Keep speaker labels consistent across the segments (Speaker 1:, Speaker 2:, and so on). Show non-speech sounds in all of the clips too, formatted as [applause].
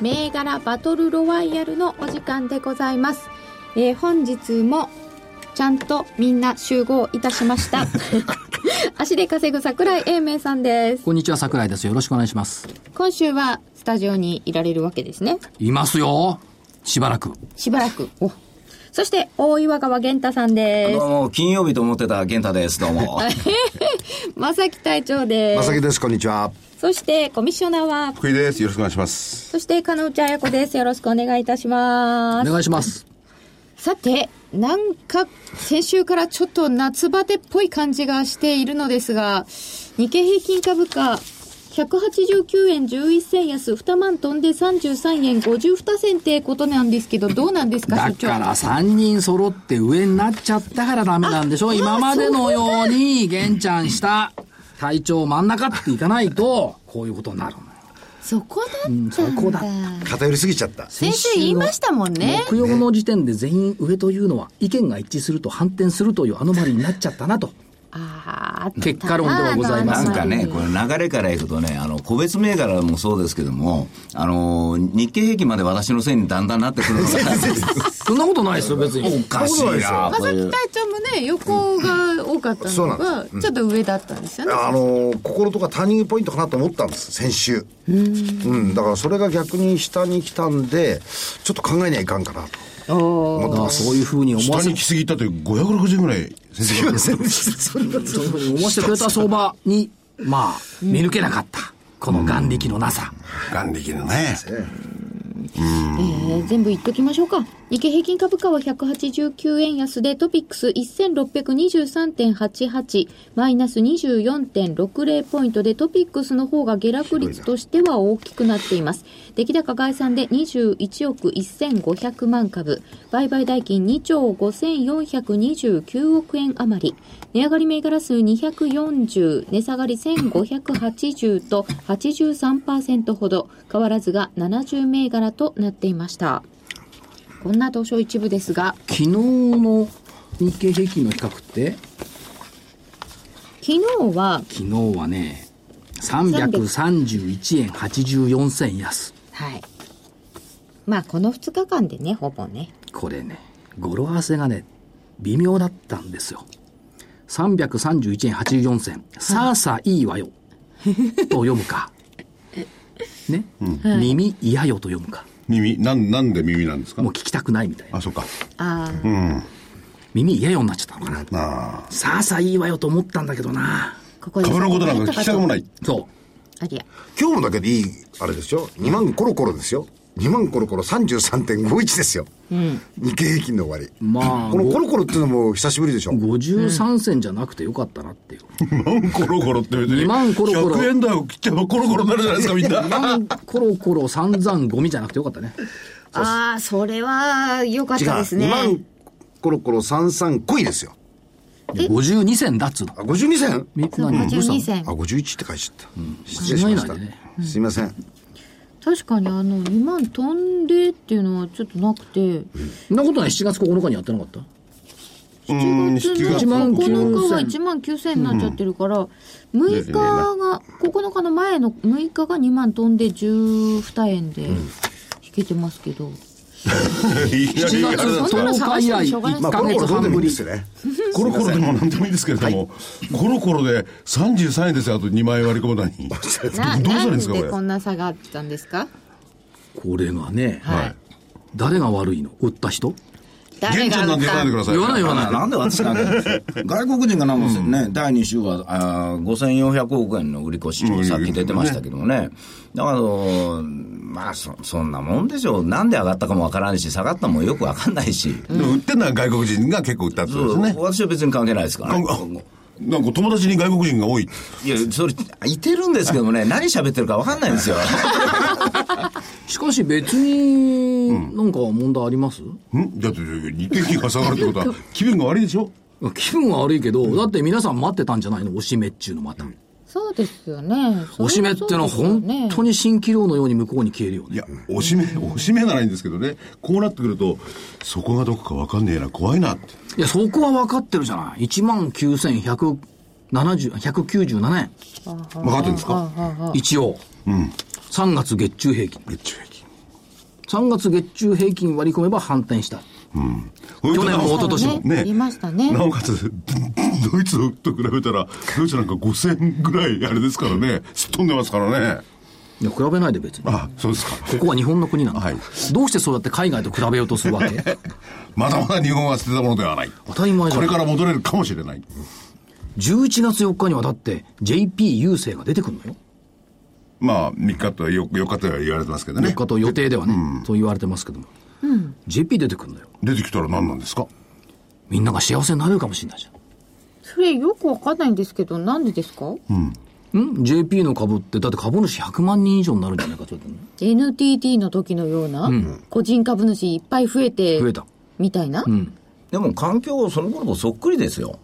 Speaker 1: 銘柄バトルロワイヤルのお時間でございます、えー本日もちゃんとみんな集合いたしました。[laughs] 足で稼ぐ桜井英明さんです。
Speaker 2: こんにちは桜井です。よろしくお願いします。
Speaker 1: 今週はスタジオにいられるわけですね。
Speaker 2: いますよ。しばらく。
Speaker 1: しばらく。お。そして大岩川源太さんで
Speaker 3: どうも、金曜日と思ってた健太です。どうも。[laughs]
Speaker 1: す [laughs] 正木隊長で
Speaker 4: ます。さきです。こんにちは。
Speaker 1: そしてコミッショナーは
Speaker 5: 福井です。よろしくお願いします。
Speaker 1: そして金内彩子です。よろしくお願いいたします。
Speaker 2: お願いします。
Speaker 1: さて、なんか先週からちょっと夏バテっぽい感じがしているのですが、日経平均株価、189円11銭安、2万飛んで33円52銭ってことなんですけど、どうなんですか、
Speaker 2: だ。から3人揃って上になっちゃったからダメなんでしょ今までのように玄ちゃん下隊長真ん中っていかないとこういうことになる
Speaker 1: そこだったんだ。
Speaker 2: そこだ
Speaker 4: 偏りすぎちゃった
Speaker 1: 先週言いましたもんね。
Speaker 2: 木曜の時点で全員上というのは意見が一致すると反転するというアノマリになっちゃったなと
Speaker 1: あー
Speaker 2: 結果論ではございま
Speaker 3: な
Speaker 2: す
Speaker 3: んかね、これ流れからいくとね、あの、個別銘柄もそうですけども、あの、日経平均まで私のせいにだんだんなってくるのが、[laughs]
Speaker 2: そんなことないですよ別に。
Speaker 3: おかしいな、これ
Speaker 1: 正木隊長もね、横が多かったの
Speaker 4: そうな
Speaker 1: が、ちょっと上だったんですよね。
Speaker 4: あのーここのとこターニングポイントかなと思ったんです先週。うん。だからそれが逆に下に来たんでちょっと考えにはいかんかなと思って
Speaker 2: まあ
Speaker 4: ます
Speaker 2: そういうふうに思わせ
Speaker 5: 下に来すぎたという560円ぐらい先生が
Speaker 2: そういうふうに思わせてくれた相場にまあ見抜けなかった。この眼力のなさ。
Speaker 5: 眼力のね。
Speaker 1: えー全部言っときましょうか。日経平均株価は189円安でトピックス1623.88マイナス24.60ポイントでトピックスの方が下落率としては大きくなっています。出来高概算で21億1500万株。売買代金2兆5429億円余り。値上がり銘柄数240、値下がり1580と83%ほど、変わらずが70銘柄となっていました。こんな東証一部ですが、
Speaker 2: 昨日の日経平均の比較って？
Speaker 1: 昨日は、
Speaker 2: 昨日はね331円84銭安
Speaker 1: はい。まあ、この2日間でね、ほぼね。
Speaker 2: これね語呂合わせがね微妙だったんですよ331円84銭。さあさあいいわよ。と読むか。[laughs] ね、耳嫌よと読むか。
Speaker 5: 耳、なん、なんで耳なんですか？
Speaker 2: もう聞きたくないみたいな。
Speaker 5: あ、そうか。
Speaker 1: ああ、
Speaker 2: 耳嫌よになっちゃったのかな。
Speaker 5: あ
Speaker 2: さあさあいいわよと思ったんだけどな。
Speaker 5: あ。
Speaker 1: ここで。
Speaker 5: 株のことなんか聞きたくもない。
Speaker 2: そ
Speaker 1: ありゃ。
Speaker 4: 今日もだけでいいあれですよ。2万コロコロですよ2万コロコロ33.51ですよ、日経平均の終わり。
Speaker 2: うまあ
Speaker 4: このコロコロっていうのも久しぶりでしょ
Speaker 2: ？53銭じゃなくてよかったなっていう。
Speaker 5: 2万コロコロって別に。
Speaker 2: 2万コロコロ。
Speaker 5: 100円台を切っちゃえばコロコロになるじゃないですか、みんな。
Speaker 2: なんコロコロ散々ゴミじゃなくてよかったね。
Speaker 1: ああ、それは良かったですね。
Speaker 4: 2万コロコロ33濃いですよ。
Speaker 2: 52銭だっつうの。
Speaker 4: あ52銭？
Speaker 2: み
Speaker 1: そう
Speaker 2: 何？どうしたの
Speaker 1: 52銭
Speaker 4: あ。51って書いちゃった、失礼しました、すいません
Speaker 1: 確かにあの、2万飛んでっていうのはちょっとなくて、
Speaker 2: そんなことない。7月9日にやってなかった？
Speaker 5: うん、
Speaker 1: 7
Speaker 5: 7
Speaker 1: 月
Speaker 5: 月
Speaker 2: 1万
Speaker 1: 9日は
Speaker 2: 9000
Speaker 1: 1万9000になっちゃってるから、6日が、9日の前の6日が2万飛んで12円で引けてますけど、
Speaker 2: 7月
Speaker 1: そんなの
Speaker 2: 10日以来
Speaker 1: しょうがない
Speaker 2: 1
Speaker 4: まあコロ
Speaker 2: ヶ月
Speaker 4: コロどうでもいい
Speaker 2: 半ぶり
Speaker 4: ですよね。
Speaker 5: コロコロでもなんでもいいですけれども、コロコロで33円ですよ、あと2万円割り込むのに。[laughs] どうす
Speaker 1: な、
Speaker 5: るんですか、これ。
Speaker 1: でこんな差があったんですか？
Speaker 2: これがね、
Speaker 1: はい。
Speaker 2: 誰が悪いの？売った人？
Speaker 1: 誰
Speaker 5: 玄ちゃんなんて言わないでください。
Speaker 2: 言わない言わない
Speaker 3: なんで私なんか、外国人がなんかね、第2週はあー5400億円の売り越し、さっき出てましたけどもね。だから、まあそ、そんなもんでしょう。なんで上がったかもわからないし、下がったもよくわかんないし。
Speaker 5: でも売ってるのは外国人が結構売ったってことですね。
Speaker 3: 私は別に関係ないですから、ね。
Speaker 5: なんか友達に外国人が多い。
Speaker 3: いや、それ、いてるんですけどもね、何喋ってるか分かんないんですよ。
Speaker 2: しかし別に、なんか問題あります、
Speaker 5: ん？だって日経平均が下がるってことは [laughs] 気分が悪いでしょ？
Speaker 2: 気分は悪いけど、だって皆さん待ってたんじゃないの？おしめっちゅうのまた。
Speaker 1: そうですよね。
Speaker 2: おしめってのは本当に蜃気楼のように向こうに消えるよね。
Speaker 5: いや、おしめ、おしめならいいんですけどね、こうなってくると、そこがどこかわかんねえな、怖いなって。
Speaker 2: いや、そこは分かってるじゃない。1万9170、197円。
Speaker 5: 分かってるんですか？
Speaker 2: 一応。3月月中平均。
Speaker 5: 月中平均。
Speaker 2: 3月月中平均割り込めば反転した。去年も一昨年も。
Speaker 5: ね
Speaker 1: ありましたね。
Speaker 5: なおかつ、ドイツと比べたら、ドイツなんか5000ぐらいあれですからね、すっ飛んでますからね。
Speaker 2: いや、比べないで別に。
Speaker 5: あ、そうですか。
Speaker 2: ここは日本の国なんだ。
Speaker 5: はい
Speaker 2: どうしてそうやって海外と比べようとするわけ？[laughs]
Speaker 5: まだまだ日本は捨てたものではない。
Speaker 2: 当たり前じゃん
Speaker 5: これから戻れるかもしれない。
Speaker 2: 11月4日にはだって JP 郵政が出てくるのよ。
Speaker 5: まあ、3日と 4, 4日とは言われてますけどね
Speaker 2: 4。日と予定ではね、そう言われてますけども。JP 出てくるのよ。
Speaker 5: 出てきたら何なんですか？
Speaker 2: みんなが幸せになれるかもしれないじゃん。
Speaker 1: それよくわかんないんですけど、なんでですか、
Speaker 2: ん ?JP の株って、だって株主100万人以上になるんじゃないか、ちょっとね。
Speaker 1: NTT の時のような、個人株主いっぱい増えて、
Speaker 2: 増えた。
Speaker 1: みたいな、
Speaker 3: でも環境、その頃とそっくりですよ。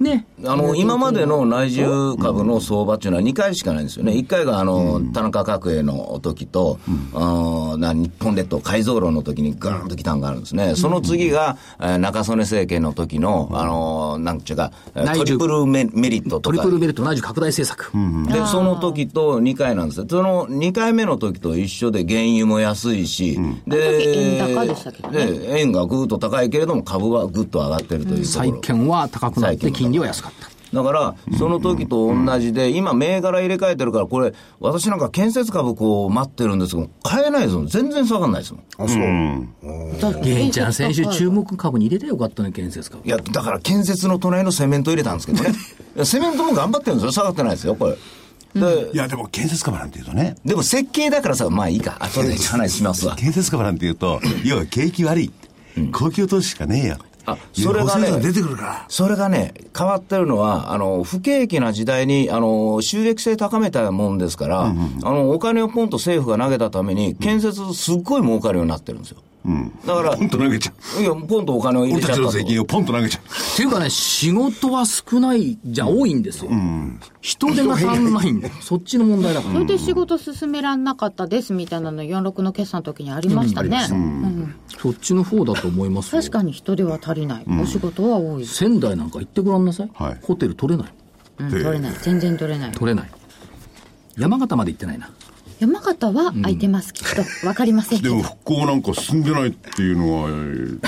Speaker 2: ね。
Speaker 3: あの、今までの内需株の相場っていうのは2回しかないんですよね。1回があの、田中角栄の時と、あーな日本列島改造論の時にガーンと来たんがあるんですね。その次が、えー中曽根政権の時の、あの、なんちゅうか、トリプルメメリットとか
Speaker 2: トリプ。ルベルト内需拡大政策。
Speaker 3: で、その時と2回なんですよ。その2回目の時と一緒で原油も安いし、で、
Speaker 1: 円高でしたけどね
Speaker 3: で、円がぐーっと高いけれども株はぐっと上がってるというとこ
Speaker 2: 債
Speaker 3: ろ。
Speaker 2: 券は高くなって
Speaker 3: 債券は
Speaker 2: 金利は安かった。
Speaker 3: だから、その時と同じで、今、銘柄入れ替えてるから、これ、私なんか建設株こう待ってるんですけど、買えないですもん。全然下がんないですもん。
Speaker 4: あ、そう。
Speaker 2: 玄ちゃん、先週注目株に入れてよかったね、建設株
Speaker 3: い。や、だから建設の隣のセメント入れたんですけどね。[laughs] セメントも頑張ってるんですよ。下がってないですよ、これ。で、
Speaker 5: いや、でも建設株なんていうとね、
Speaker 3: でも設計だからさ、まあいいか。後で話しますわ。
Speaker 5: 建設株なんていうと、要は景気悪い。公共投資しかねえよ。
Speaker 3: あそれがね
Speaker 5: 出てくるから。
Speaker 3: それがね、変わってるのは、あの、不景気な時代に、あの、収益性高めたもんですから、あの、お金をポンと政府が投げたために、建設すっごい儲かるようになってるんですよ。だから、
Speaker 5: ポンと投げちゃう。
Speaker 3: いや、ポンとお金を入れ
Speaker 5: ち
Speaker 3: ちゃったと。
Speaker 5: の税金をポンと投げちゃう。
Speaker 2: っていうかね、仕事は少ないじゃ多いんですよ。人手が足んないんだよ。そっちの問題だから。
Speaker 1: それで仕事進めらんなかったですみたいなの46の決算の時にありましたね、うん
Speaker 2: そっちの方だと思いますよ。
Speaker 1: 確かに人手は足りない、お仕事は多い、
Speaker 2: 仙台なんか行ってごらんなさい。
Speaker 5: はい
Speaker 2: ホテル取れない。
Speaker 1: うん、取れない全然取れない
Speaker 2: 取れない。山形まで行ってないな。
Speaker 1: 山形は空いてます、きっと分かりませんけど
Speaker 5: でも復興なんか進んでないっていうのは、えー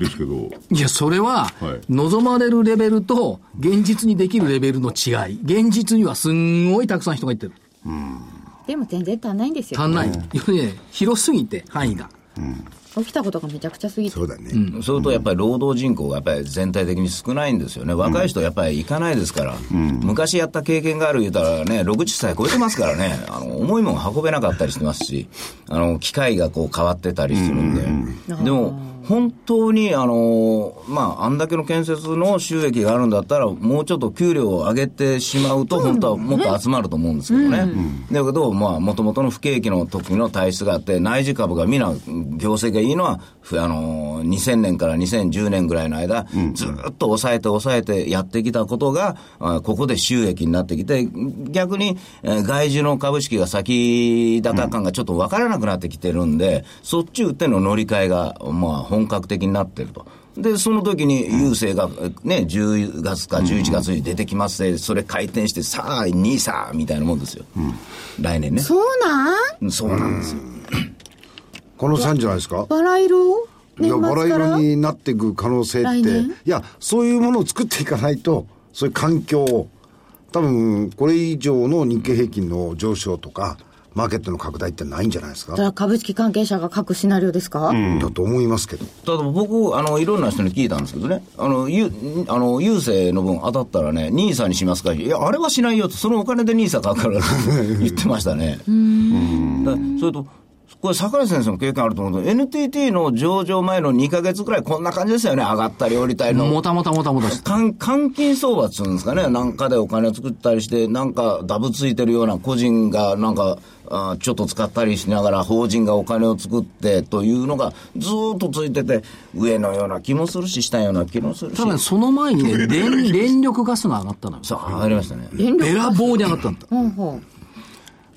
Speaker 5: ですけど、
Speaker 2: いや、それは
Speaker 5: はい、
Speaker 2: 望まれるレベルと、現実にできるレベルの違い。現実にはすんごいたくさん人が行ってる。
Speaker 1: でも全然足んないんですよ
Speaker 2: 足んない。要するにね、広すぎて、範囲が。
Speaker 1: 起きたことがめちゃくちゃすぎて。
Speaker 4: そうだね。
Speaker 3: それとやっぱり労働人口がやっぱり全体的に少ないんですよね。若い人やっぱり行かないですから。昔やった経験がある言うたらね、60歳超えてますからね、[laughs] あの、重いもん運べなかったりしてますし、あの、機械がこう変わってたりするんで。でも、本当に、あの、まあ、あんだけの建設の収益があるんだったら、もうちょっと給料を上げてしまうと、本当はもっと集まると思うんですけどね。だけど、まあ、もともとの不景気の時の体質があって、内需株がみんな業績がいいのは、ふあの、2000年から2010年ぐらいの間、ずっと抑えて抑えてやってきたことが、あここで収益になってきて、逆に、えー外需の株式が先高感がちょっと分からなくなってきてるんで、そっち打っての乗り換えが、まあ、本格的になってると。で、その時に郵政がね、10月か11月に出てきますで、それ回転して、さあ、2さあ、みたいなもんですよ。来年ね。
Speaker 1: そうなん
Speaker 3: そうなんですよ。
Speaker 4: この3じゃないですか？
Speaker 1: バラ色？
Speaker 4: いや、
Speaker 1: 年
Speaker 4: バラ
Speaker 1: 末から
Speaker 4: 色になっていく可能性って、
Speaker 1: 来年？
Speaker 4: いや、そういうものを作っていかないと、そういう環境を、多分、これ以上の日経平均の上昇とか、マーケットの拡大ってないんじゃないですか、
Speaker 1: じゃあ株式関係者が書くシナリオですか、
Speaker 4: だと思いますけど。
Speaker 3: ただ僕、あの、いろんな人に聞いたんですけどね、あの、ゆ、あの、郵政の分当たったらね、ニーサにしますか？いや、あれはしないよと、そのお金でニーサ買うから言ってましたね。[laughs] だそれと、これ桜井先生も経験あると思うけど、NTT の上場前の2ヶ月くらいこんな感じですよね。上がったり降りたりの。
Speaker 2: もたもたもたもた。
Speaker 3: 換換金相場っつうんですかね、なんかでお金を作ったりして、なんかダブついてるような個人がなんか、あーちょっと使ったりしながら法人がお金を作ってというのがずーっとついてて、上のような気もするし、下のような気もするし。
Speaker 2: 多分その前にね、電、電力ガスが上がったのよ。
Speaker 3: そう、上がりましたね。
Speaker 1: 電力
Speaker 2: べらぼうに上がったんだ。
Speaker 1: ほうほう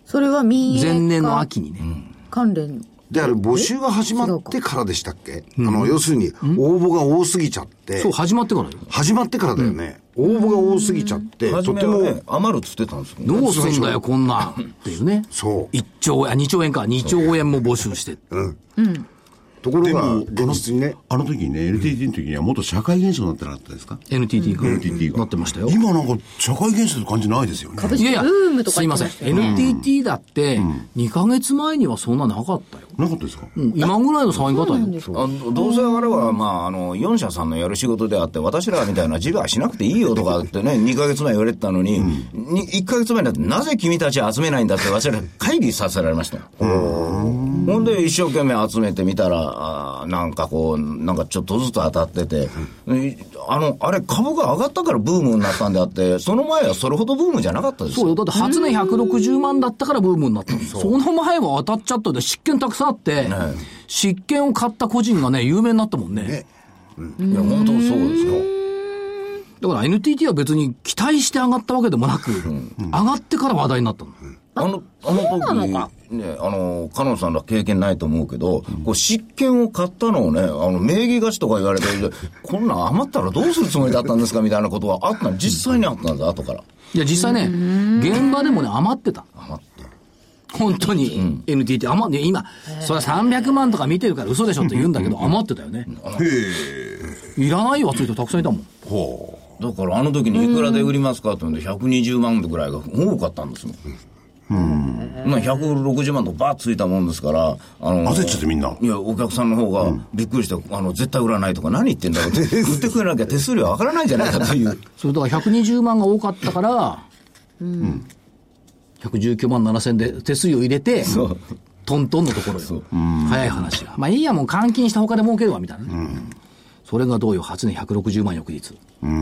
Speaker 1: それは民営化
Speaker 2: 前年の秋にね。
Speaker 1: 関連。
Speaker 4: で、あれ、募集が始まってからでしたっけ？あの、要するに、応募が多すぎちゃって。
Speaker 2: そう、、始まってからよ。
Speaker 4: 始まってからだよね。応募が多すぎちゃって、
Speaker 3: 初
Speaker 4: とても、
Speaker 3: 余るっつってたんですけど、ね、
Speaker 2: どうすんだよ、こんなん。っていうね。
Speaker 4: そう。
Speaker 2: 1兆円、あ2兆円か。2兆円も募集して。
Speaker 4: ところが、
Speaker 5: でも
Speaker 4: 現実にね、
Speaker 5: あの時にね、NTT の時にはもっと社会現象になってなかったですか
Speaker 2: ？NTT が。
Speaker 5: NTT が。
Speaker 2: なってましたよ。
Speaker 5: 今なんか社会現象って感じないですよね。
Speaker 1: 株式
Speaker 2: いやいや
Speaker 1: ブームと、か
Speaker 2: すいません。NTT だって、2ヶ月前にはそんななかったよ。
Speaker 5: なかったですか？
Speaker 2: うん今ぐらいの騒ぎ方よ。
Speaker 3: どうせあれは、まあ、あの、4社さんのやる仕事であって、私らみたいな自我はしなくていいよとかってね、[laughs] 2ヶ月前言われてたのに、に1ヶ月前になって、なぜ君たち集めないんだって、私ら会議させられましたよ。ほんで、一生懸命集めてみたら、あーなんかこう、なんかちょっとずつ当たってて、いあの、あれ、株が上がったからブームになったんであって、その前はそれほどブームじゃなかったですよ。
Speaker 2: そうよ。だって初値160万だったからブームになったの。その前は当たっちゃったんで、執権たくさんあって、執権を買った個人がね、有名になったもんね。
Speaker 3: いや、本当そうですよ。
Speaker 2: だから NTT は別に期待して上がったわけでもなく、上がってから話題になったの。
Speaker 3: あの、あの時、ね、あの、カノンさんら経験ないと思うけど、こう、執権を買ったのをね、あの、名義貸しとか言われて、[laughs] こんなん余ったらどうするつもりだったんですかみたいなことはあったの実際にあったんです、後から。
Speaker 2: いや、実際ね、現場でもね、余ってた。
Speaker 3: 余って。
Speaker 2: 本当に、NTT 余って、今、それは300万とか見てるから嘘でしょって言うんだけど、余ってたよね。いらないわ、ついてたくさんいたもん。
Speaker 3: だからあの時にいくらで売りますかって言うんで120万ぐらいが多かったんですもん。まあ160万とかバーッついたもんですから、あの
Speaker 5: 焦っちゃってみんな。い
Speaker 3: や、お客さんの方がびっくりして、あの、絶対売らないとか何言ってんだろうって、売ってくれなきゃ手数料上がらないんじゃないかという。[laughs]
Speaker 2: それだから120万が多かったから、119万7千で手数料入れて、
Speaker 3: そう。
Speaker 2: トントンのところよ。早い話が。まあいいや、もう換金した他で儲けるわ、みたいなね。それがどうよ、初年160万翌日。
Speaker 3: だから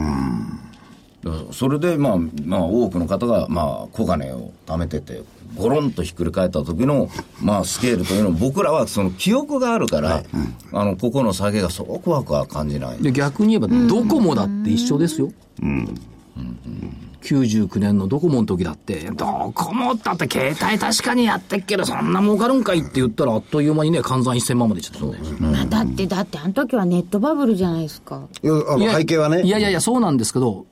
Speaker 3: それで、まあ、まあ、多くの方が、まあ、小金を貯めてて、ゴロンとひっくり返った時の、まあ、スケールというのを、僕らはその記憶があるから、あの、ここの下げがそう怖くは感じない。
Speaker 2: で、逆に言えば、ドコモだって一緒ですよ。99年のドコモの時だって、ドコモだって携帯確かにやってっけ？ど、そんな儲かるんかいって言ったら、あっという間にね、換算1000万までいっちゃったもんね。
Speaker 1: まあだってだってあの時はネットバブルじゃないですか。
Speaker 4: いやあの
Speaker 2: いや
Speaker 4: 背景はね、
Speaker 2: いやいやいや、そうなんですけど、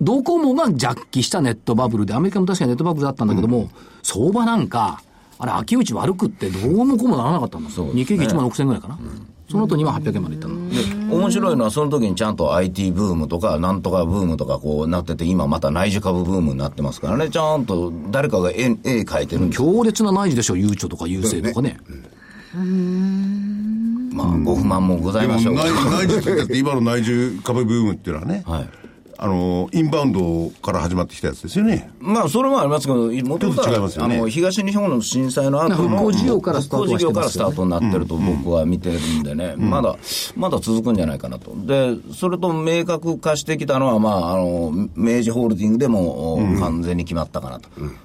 Speaker 2: ドコモが弱気したネットバブルで、アメリカも確かにネットバブルだったんだけども、相場なんか、あれ、秋口悪くって、どうもこうもならなかったんだ。
Speaker 3: そう
Speaker 2: 日経平均1万6000円ぐらいかな。その後2万800円までいったの。
Speaker 3: で、面白いのは、その時にちゃんと IT ブームとか、なんとかブームとかこうなってて、今また内需株ブームになってますからね、ちゃんと誰かが絵絵描いてるんで。
Speaker 2: 強烈な内需でしょ、ゆうちょとか優勢とかね。
Speaker 3: まあ、ご不満もございましょう。
Speaker 5: 内内需ってだって今の内需株ブームっていうのはね、
Speaker 3: はい
Speaker 5: あの、インバウンドから始まってきたやつですよね。
Speaker 3: まあ、それもありますけど、もともとは、
Speaker 5: ね
Speaker 3: あの、東日本の震災の後の
Speaker 2: 復興事業からスタートはして
Speaker 3: 復興事業からスタートになってると僕は見てるんでね、まだ、まだ続くんじゃないかなと。で、それと明確化してきたのは、まあ、あの、明治ホールディングでも、お完全に決まったかなと。うん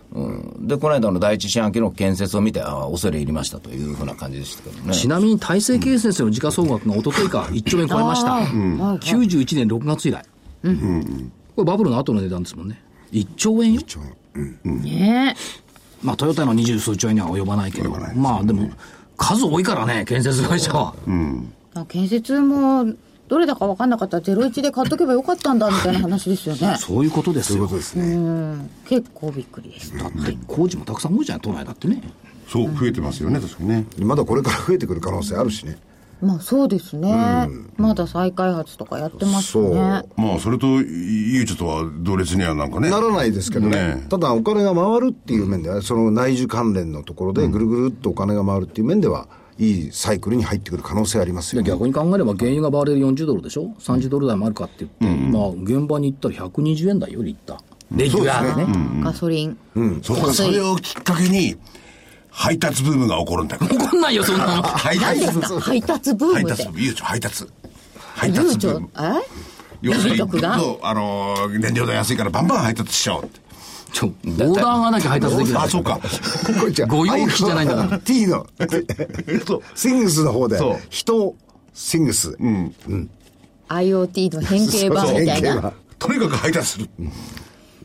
Speaker 3: で、この間の第一四半期の建設を見て、ああ、恐れ入りましたというふうな感じでしたけどね。
Speaker 2: ちなみに大成建設の時価総額が一昨日か1兆円超えました。91年6月以来。これバブルの後の値段ですもんね。1兆円よ。
Speaker 1: ね
Speaker 2: まあトヨタの二十数兆円には及ばないけど、まあでも、数多いからね、建設会社は。
Speaker 1: え建設もどれだか分かんなかったら01で買っとけばよかったんだみたいな話ですよね。[laughs]
Speaker 2: そういうことですよ。
Speaker 1: うん。結構びっくりです
Speaker 2: だって工事もたくさん多いじゃん、都内だってね。
Speaker 5: そう、増えてますよね、確かにね。
Speaker 4: まだこれから増えてくる可能性あるしね。
Speaker 1: まあそうですね、まだ再開発とかやってますね。
Speaker 5: まあ、それと、ゆうちょとは同列にはなんかね。
Speaker 4: ならないですけどね。
Speaker 5: ね。
Speaker 4: ただお金が回るっていう面では、その内需関連のところでぐるぐるっとお金が回るっていう面では、いいサイクルに入ってくる可能性ありますよ、ね。
Speaker 2: 逆に考えれば原油がバーレル40ドルでしょ ?30 ドル台もあるかって言って、まあ現場に行ったら120円台より行った。レギュラーでね。
Speaker 1: ガソリン。
Speaker 5: そうか、それをきっかけに、配達ブームが起こるんだよ。
Speaker 2: 怒んないよ、そんなの。
Speaker 5: 配
Speaker 1: 何
Speaker 5: 達
Speaker 1: ですか配達ブーム
Speaker 5: 配達ブーム、悠長配達。配達ブーム。
Speaker 1: え？
Speaker 5: 要するに、
Speaker 1: 郵局が？
Speaker 5: そうあのー、燃料代安いからバンバン配達しちゃおうって。
Speaker 2: ちょ、オーダーがなきゃ配達できない。
Speaker 5: あ、そうか。
Speaker 4: これじゃ
Speaker 2: 御用機じゃないんだから [laughs]
Speaker 4: T の、[laughs] シングスの方で
Speaker 5: そう、
Speaker 4: 人、シングス。うん。
Speaker 1: IoT の変形版みたいな
Speaker 5: とにかく配達する。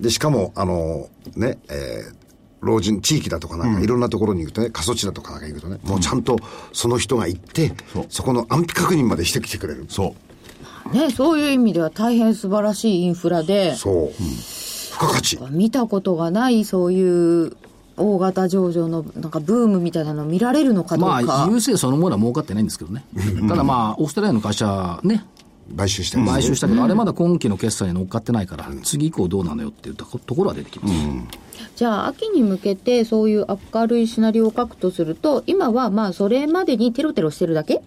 Speaker 4: で、しかも、あの、ね、えー老人、地域だとかなんか、いろんなところに行くとね、過疎地だとかなんか行くとね、もうちゃんとその人が行って、そこの安否確認までしてきてくれる。
Speaker 5: そう。
Speaker 1: ねそういう意味では大変素晴らしいインフラで
Speaker 4: そう。付加価値。
Speaker 1: 見たことがないそういう大型上場のなんかブームみたいなの見られるのかどうか、
Speaker 2: まあ、郵政そのものは儲かってないんですけどね。[laughs] ただまあ、オーストラリアの会社ね、
Speaker 4: 買収してる
Speaker 2: 買収したけど、あれまだ今期の決算に乗っかってないから、次以降どうなのよっていうとこところは出てきます。
Speaker 1: じゃあ秋に向けてそういう明るいシナリオを書くとすると今はまあそれまでにテロテロしてるだけ？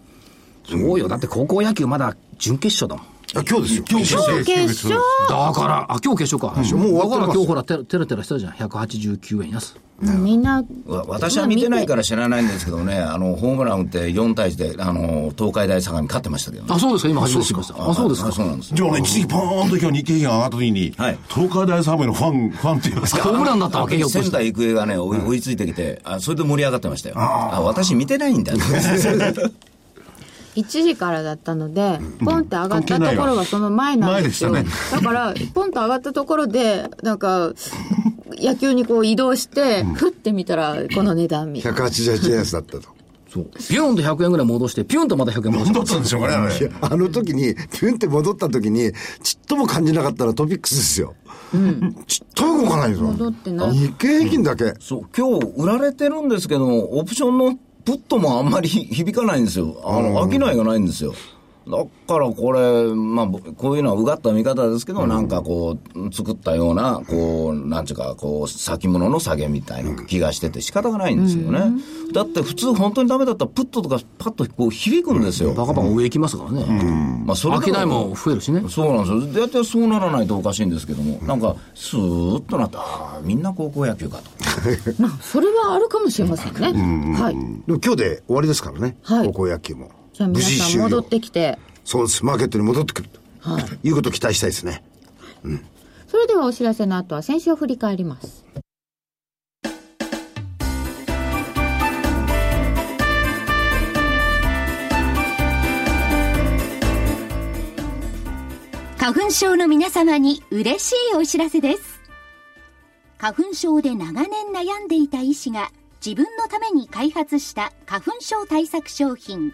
Speaker 2: そうよ。だって高校野球まだ準決勝だもん。
Speaker 4: あ今日ですよ。
Speaker 5: 今日
Speaker 1: 決勝
Speaker 2: だから、あ、今日決勝か。
Speaker 4: もう
Speaker 2: だから今日ほら、テラテラしたじゃん。189円安。
Speaker 1: みんな
Speaker 3: わ私は見てないから知らないんですけどね、あの、ホームラン打って4対1で、あの、東海大相模勝ってましたけどね。
Speaker 2: あ、そうですか。今初めて知りました。あ、そうですか。
Speaker 3: そうなんです。
Speaker 5: じゃあね、一時期ポーンと今日日経平均が上がった時に、
Speaker 3: はい
Speaker 5: 東海大相模のファン、[laughs] ファンっていうんですか？
Speaker 2: ホームランだったわけよ。
Speaker 3: 仙台育英がね、追い追いついてきて、あそれで盛り上がってましたよ。あ私見てないんだ。[laughs]
Speaker 1: 1時からだったので、ポンって上がったところがその前なんですよ。
Speaker 5: 前で
Speaker 1: だから、ポンと上がったところで、なんか、野球にこう移動して、ふって見たら、この値段みたいな。
Speaker 4: 188円安だったと。
Speaker 2: そう。ピュンと100円ぐらい戻して、ピュンとまた100円戻して。
Speaker 5: だったんでしょうかね、あれ。
Speaker 4: いやあの時に、ピュンって戻った時に、ちっとも感じなかったらトピックスですよ。ちっとも動かないんですよ。
Speaker 1: 戻ってない
Speaker 4: 日経平均だけ。
Speaker 3: そう、今日売られてるんですけども、オプションのプットもあんまり [laughs] 響かないんですよ。あの、商いがないんですよ。だからこれ、まあ、こういうのはうがった見方ですけど、なんかこう、作ったような、こう、なんちゅうか、こう、先物の下げみたいな気がしてて仕方がないんですよね。だって普通本当にダメだったら、プットとかパッとこう響くんですよ。
Speaker 2: バカバカ上行きますからね。
Speaker 3: まあ、それで
Speaker 2: 商いも増えるしね。
Speaker 3: そうなんですよ。大体そうならないとおかしいんですけども、なんか、スーッとなって、ああ、みんな高校野球かと。[laughs]
Speaker 1: まあ、それはあるかもしれませんね。はい。
Speaker 4: でも今日で終わりですからね。
Speaker 1: はい
Speaker 4: 高校野球も。
Speaker 1: じゃあ皆さん戻ってきて、
Speaker 4: そうです。マーケットに戻ってくると。
Speaker 1: はい。
Speaker 4: いうことを期待したいですね。
Speaker 1: それではお知らせの後は先週を振り返ります。
Speaker 6: 花粉症の皆様に嬉しいお知らせです花粉症で長年悩んでいた医師が自分のために開発した花粉症対策商品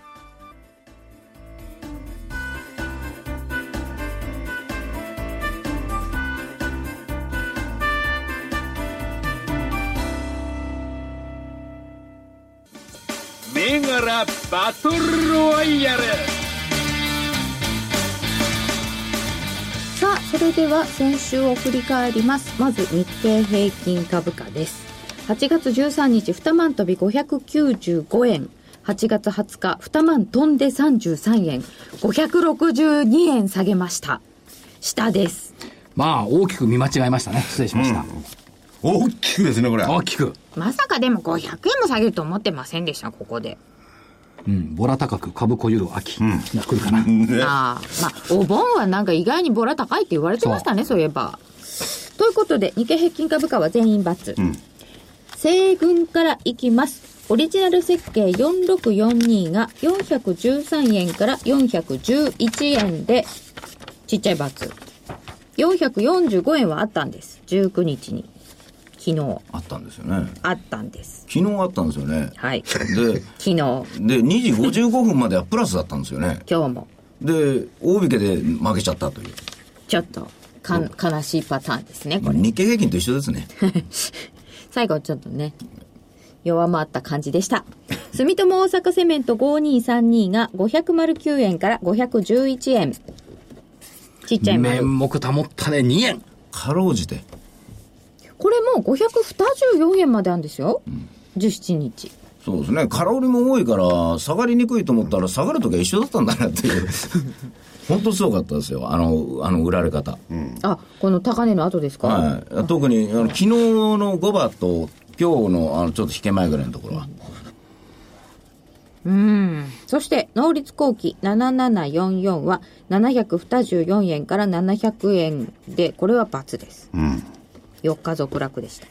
Speaker 7: 銘柄バトルロワイヤル
Speaker 1: さあ、それでは先週を振り返ります。まず日経平均株価です。8月13日、2万飛び595円。8月20日、2万飛んで33円。562円下げました。下です。
Speaker 2: まあ、大きく見間違えましたね。失礼しました。
Speaker 5: 大きくですね、これ。
Speaker 2: 大きく。
Speaker 1: まさかでも500円も下げると思ってませんでした、ここで。
Speaker 2: うん、ボラ高く株小ゆる秋が来るかな。[laughs]
Speaker 1: ああ、まあ、お盆はなんか意外にボラ高いって言われてましたね、そういえば。ということで、日経平均株価は全員×。西軍からいきます。オリジナル設計4642が413円から411円で、ちっちゃいバツ。445円はあったんです。19日に。昨日。
Speaker 3: あったんですよね。
Speaker 1: あったんです。
Speaker 3: 昨日あったんですよね。
Speaker 1: はい。
Speaker 3: で、[laughs]
Speaker 1: 昨日、
Speaker 3: で、2時55分まではプラスだったんですよね。[laughs]
Speaker 1: 今日も、
Speaker 3: で、大引けで負けちゃったという。
Speaker 1: ちょっと、かん、悲しいパターンですね、これ。
Speaker 3: 日経平均と一緒ですね。[laughs]
Speaker 1: 最後ちょっとね、弱まった感じでした。住友大阪セメント5232が509円から511円。ちっちゃい丸。
Speaker 2: 面目保ったね、2円。
Speaker 3: かろうじて。
Speaker 1: これも524円まであるんですよ。17日。
Speaker 3: そうですね。空売りも多いから、下がりにくいと思ったら、下がるときは一緒だったんだなっていう。[laughs] 本当すごかったですよ。あの、あの、売られ方。
Speaker 1: あ、この高値の後ですか、
Speaker 3: はい。特に、あの昨日の5番と、今日の、あの、ちょっと引け前ぐらいのところは。
Speaker 1: うん。そして、能率後期7744は724円から700円で、これは×です。4日続落でした。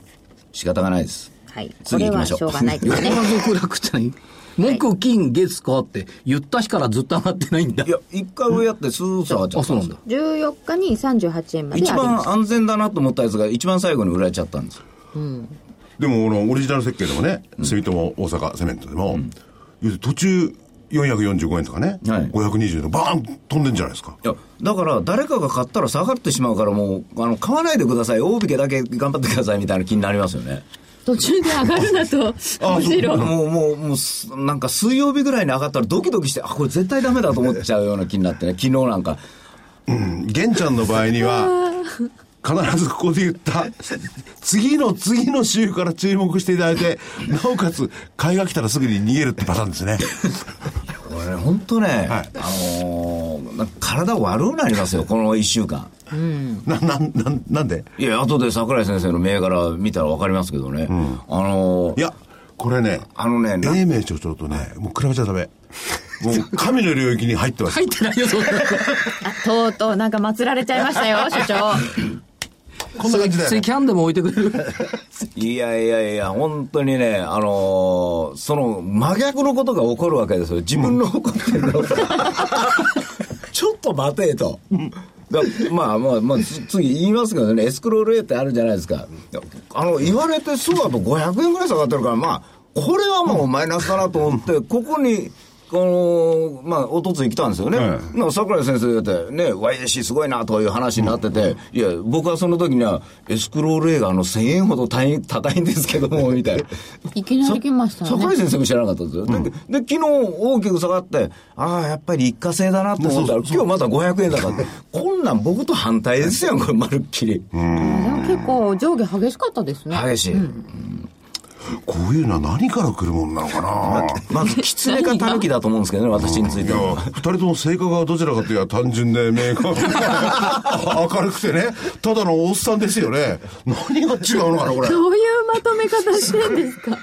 Speaker 3: 仕方がないです。
Speaker 1: はい。こ
Speaker 3: 次行きましょう
Speaker 1: れはしょうがないですね。
Speaker 2: 山続落って何木、金、月かって言った日からずっと上がってないんだ。
Speaker 3: いや、一回上やって、スーッと下がっちゃ
Speaker 2: あ、
Speaker 3: ったです
Speaker 2: そうんなんだ
Speaker 3: よ。。
Speaker 1: 14日に38円まで
Speaker 3: 一。番安全だなと思ったやつが、一番最後に売られちゃったんですよ。
Speaker 5: でも、あの、オリジナル設計でもね、住友大阪セメントでも、途中445円とかね、
Speaker 3: はい
Speaker 5: 520円とバーン飛んでんじゃないですか。
Speaker 3: いや、だから、誰かが買ったら下がってしまうから、もう、あの、買わないでください。大引けだけ頑張ってください、みたいな気になりますよね。
Speaker 1: 途中で上がるなと、むしろ。
Speaker 3: もう、もう、もうす、なんか水曜日ぐらいに上がったらドキドキして、あ、これ絶対ダメだと思っちゃうような気になってね、昨日なんか。
Speaker 5: 玄ちゃんの場合には、必ずここで言った、次の次の週から注目していただいて、なおかつ、買いが来たらすぐに逃げるってパターンですね。
Speaker 3: これね、本当ね、
Speaker 5: はい
Speaker 3: あのー体悪くなりますよ、この一週間。
Speaker 5: な、な、な、なんで？
Speaker 3: いや、後で桜井先生の銘柄見たらわかりますけどね。あのー
Speaker 5: いや、これね、
Speaker 3: あのね、な
Speaker 5: 英明所長とね、もう比べちゃダメ。もう神の領域に入ってます。
Speaker 2: 入ってないよ、そんな。
Speaker 1: あとうとうなんか祀られちゃいましたよ、所長。[laughs]
Speaker 5: こんな感じだよね。
Speaker 2: つい [laughs] キャンでも置いてくれる。[laughs]
Speaker 3: いやいやいや、本当にね、あのーその真逆のことが起こるわけですよ。自分の起こってるの、[laughs] ちょっと待てと。だまあまあまあ、つ次言いますけどね、エスクロール A ってあるじゃないですか。あの、言われてすぐだと500円ぐらい下がってるから、まあ、これはもうマイナスだなと思って、ここに、この、まあ、おとつい来たんですよね。
Speaker 5: は
Speaker 3: なんか桜井先生だって、ね、YAC すごいなという話になってて、いや、僕はその時には、エスクロール A があの1000円ほど高い高いんですけども、みたいな。[laughs]
Speaker 1: いきなり来ましたね。
Speaker 3: 桜井先生も知らなかったんですよ。で、で昨日大きく下がって、ああ、やっぱり一過性だなと思ったら、今日また500円だからって、[laughs] こんなん僕と反対ですよ、これ、まるっきり。
Speaker 1: でも結構上下激しかったですね。
Speaker 3: 激しい。
Speaker 5: こういうのは何から来るもんなのかな？[laughs]
Speaker 3: まず、狐か狸だと思うんですけどね、私につい
Speaker 5: いや
Speaker 3: ては。、
Speaker 5: 二人とも性格がどちらかというと単純で明確 [laughs] 明るくてね、ただのおっさんですよね。何が違うのかな、これ。
Speaker 1: どういうまとめ方してんですか？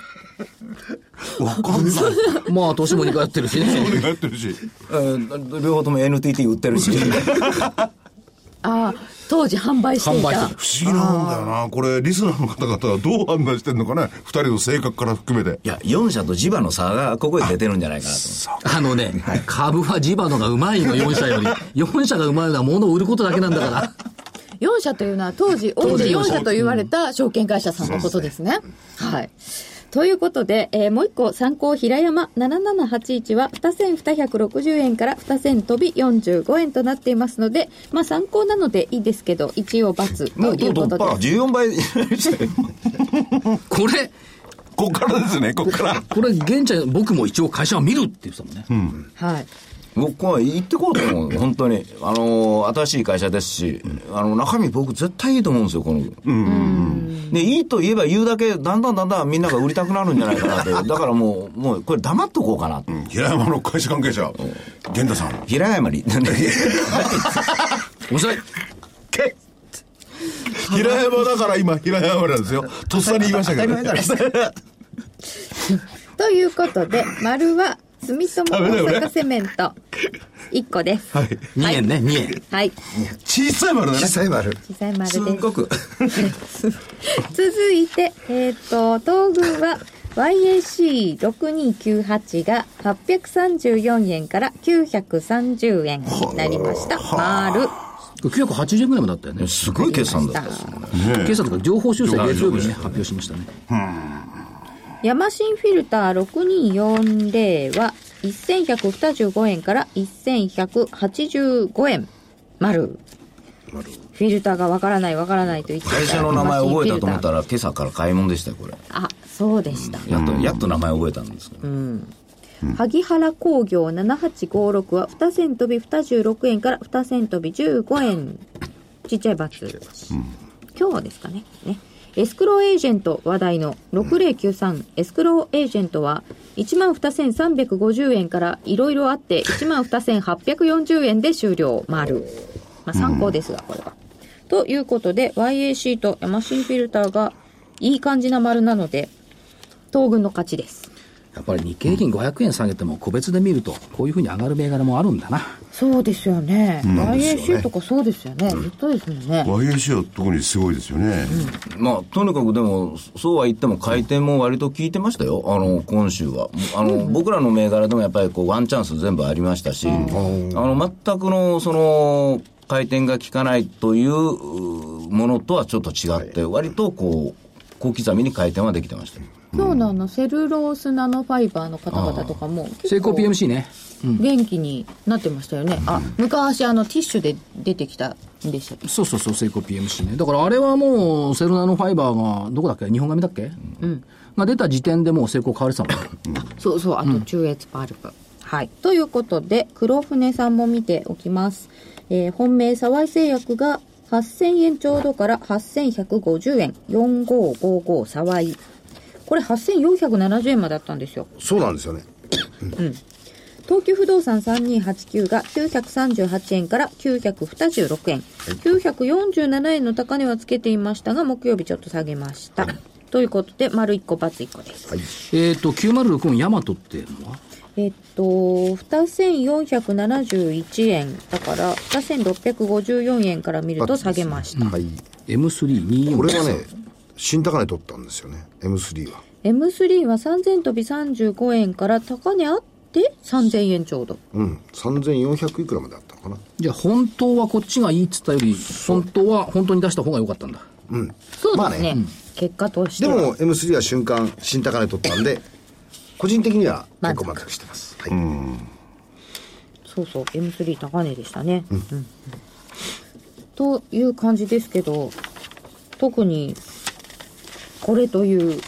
Speaker 1: [laughs]
Speaker 5: わかんない。
Speaker 2: まあ、年も2回やってるしね。
Speaker 5: 俺がやってるし。
Speaker 3: えー両方とも NTT 売ってるし。
Speaker 1: ああ、当時販売していた
Speaker 2: 販売して。
Speaker 5: 不思議なんだよな。これ、リスナーの方々はどう判断してんのかね。二人の性格から含めて。
Speaker 3: いや、4社と地場の差がここで出てるんじゃないかなと。[laughs]
Speaker 2: あのね、株は地場のがうまいの、4社より。[laughs] 4社がうまいのは物を売ることだけなんだから。
Speaker 1: 4社というのは当時大手4社と言われた証券会社さんのことですね。はい。ということで、えーもう一個参考平山7781は2260円から2000飛び45円となっていますので、まあ参考なのでいいですけど、一応×ということで。
Speaker 3: 14倍 [laughs]
Speaker 2: これ、
Speaker 5: こっからですね、こっから。
Speaker 2: これ、現地僕も一応会社は見るって言ってたもんね。
Speaker 1: はい。
Speaker 3: 僕は行ってこうと思う、本当に。あの、新しい会社ですし、あの、中身僕絶対いいと思うんですよ、この。で、いいと言えば言うだけ、だんだんだんだんみんなが売りたくなるんじゃないかなと。[laughs] だからもう、もう、これ黙っとこうかな。
Speaker 5: 平山の会社関係者、源太さん。
Speaker 3: 平山に。
Speaker 2: 面白い。
Speaker 5: 平山だから今、平山なんですよ。とっさに言いましたけど、ね。
Speaker 1: ということで、丸は住友大阪セメント1個です。はい。
Speaker 2: 2円ね、2円。
Speaker 1: はい。
Speaker 5: 小さい丸だね
Speaker 4: 小。さい丸。
Speaker 1: 小さい丸です
Speaker 3: す。んごく。[laughs]
Speaker 1: 続いて、えっ、と、東軍は YAC6298 が834円から930円になりました。丸。
Speaker 2: 980円ぐらいまでだったよね。
Speaker 3: すごい決算だったですね。
Speaker 2: 今朝とか情報修正月曜日にね、発表しましたね。
Speaker 1: ヤマシンフィルター6240は1125円から1185円。丸。フィルターがわからないわからないと言ってい
Speaker 3: 会社の名前覚えたと思った
Speaker 1: ら。
Speaker 3: ら、今朝から買い物でしたよ、これ。
Speaker 1: あ、そうでした。
Speaker 3: やっと、やっと名前覚えたんですけど。
Speaker 1: 萩原工業7856は2銭飛び26円から2銭飛び15円。ちっちゃいバツ。今日ですかね。ね。エスクローエージェント話題の6093、エスクローエージェントは12,350円からいろいろあって12,840円で終了。丸。まあ参考ですが、これは。ということで、YAC とヤマシンフィルターがいい感じな丸なので、東軍の勝ちです。
Speaker 2: やっぱり日経平均500円下げても個別で見ると、こういうふうに上がる銘柄もあるんだな。
Speaker 1: そうですよね。
Speaker 4: ですよね
Speaker 1: YAC とかそうですよね。ずっとですもんね。
Speaker 5: YAC は特にすごいですよね。
Speaker 3: まあ、とにかくでも、そうは言っても回転も割と効いてましたよ。あの、今週は。あの、僕らの銘柄でもやっぱりこう、ワンチャンス全部ありましたし、あの、全くの、その、回転が効かないといううものとはちょっと違って、割とこう、小刻みに回転はできてました。
Speaker 1: 今日のあの、セルロースナノファイバーの方々とかも、
Speaker 2: 成功 PMC ね。
Speaker 1: 元気になってましたよね。あ、昔あの、ティッシュで出てきたんでしたっけ？
Speaker 2: そうそうそう、成功 PMC ね。だからあれはもう、セルナノファイバーが、どこだっけ？日本紙だっけ？うん。が出た時点でもう成功買われてたもんね。
Speaker 1: そうそう、あと中越パルプ。はい。ということで、黒船さんも見ておきます。えー本命沢井製薬が8000円ちょうどから8150円。4555沢井。これ8470円まであったんですよ。
Speaker 4: そうなんですよね。
Speaker 1: 東急不動産3289が938円から926円。947円の高値はつけていましたが、木曜日ちょっと下げました。ということで、丸1個、×1 個です。
Speaker 2: えっ、と、906ヤマトっていうのは？
Speaker 1: えっと、2471円。だから、2654円から見ると下げました。
Speaker 4: はい。
Speaker 2: M324。
Speaker 4: これはね、新高値取ったんですよね。M3 は。
Speaker 1: M3 は3000飛び35円から高値あって3000円ちょうど。
Speaker 4: うん。3400いくらまであったのかな。
Speaker 2: じゃあ本当はこっちがいいっつったより、本当は本当に出した方が良かったんだ。
Speaker 1: そう
Speaker 4: まあ
Speaker 1: ですね。
Speaker 4: ね
Speaker 1: 結果としては。
Speaker 4: でも M3 は瞬間新高値取ったんで、[laughs] 個人的には結構
Speaker 1: 満足
Speaker 4: 満足してます。はい。
Speaker 1: そうそう、M3 高値でしたね。うんうんという感じですけど、特に、これという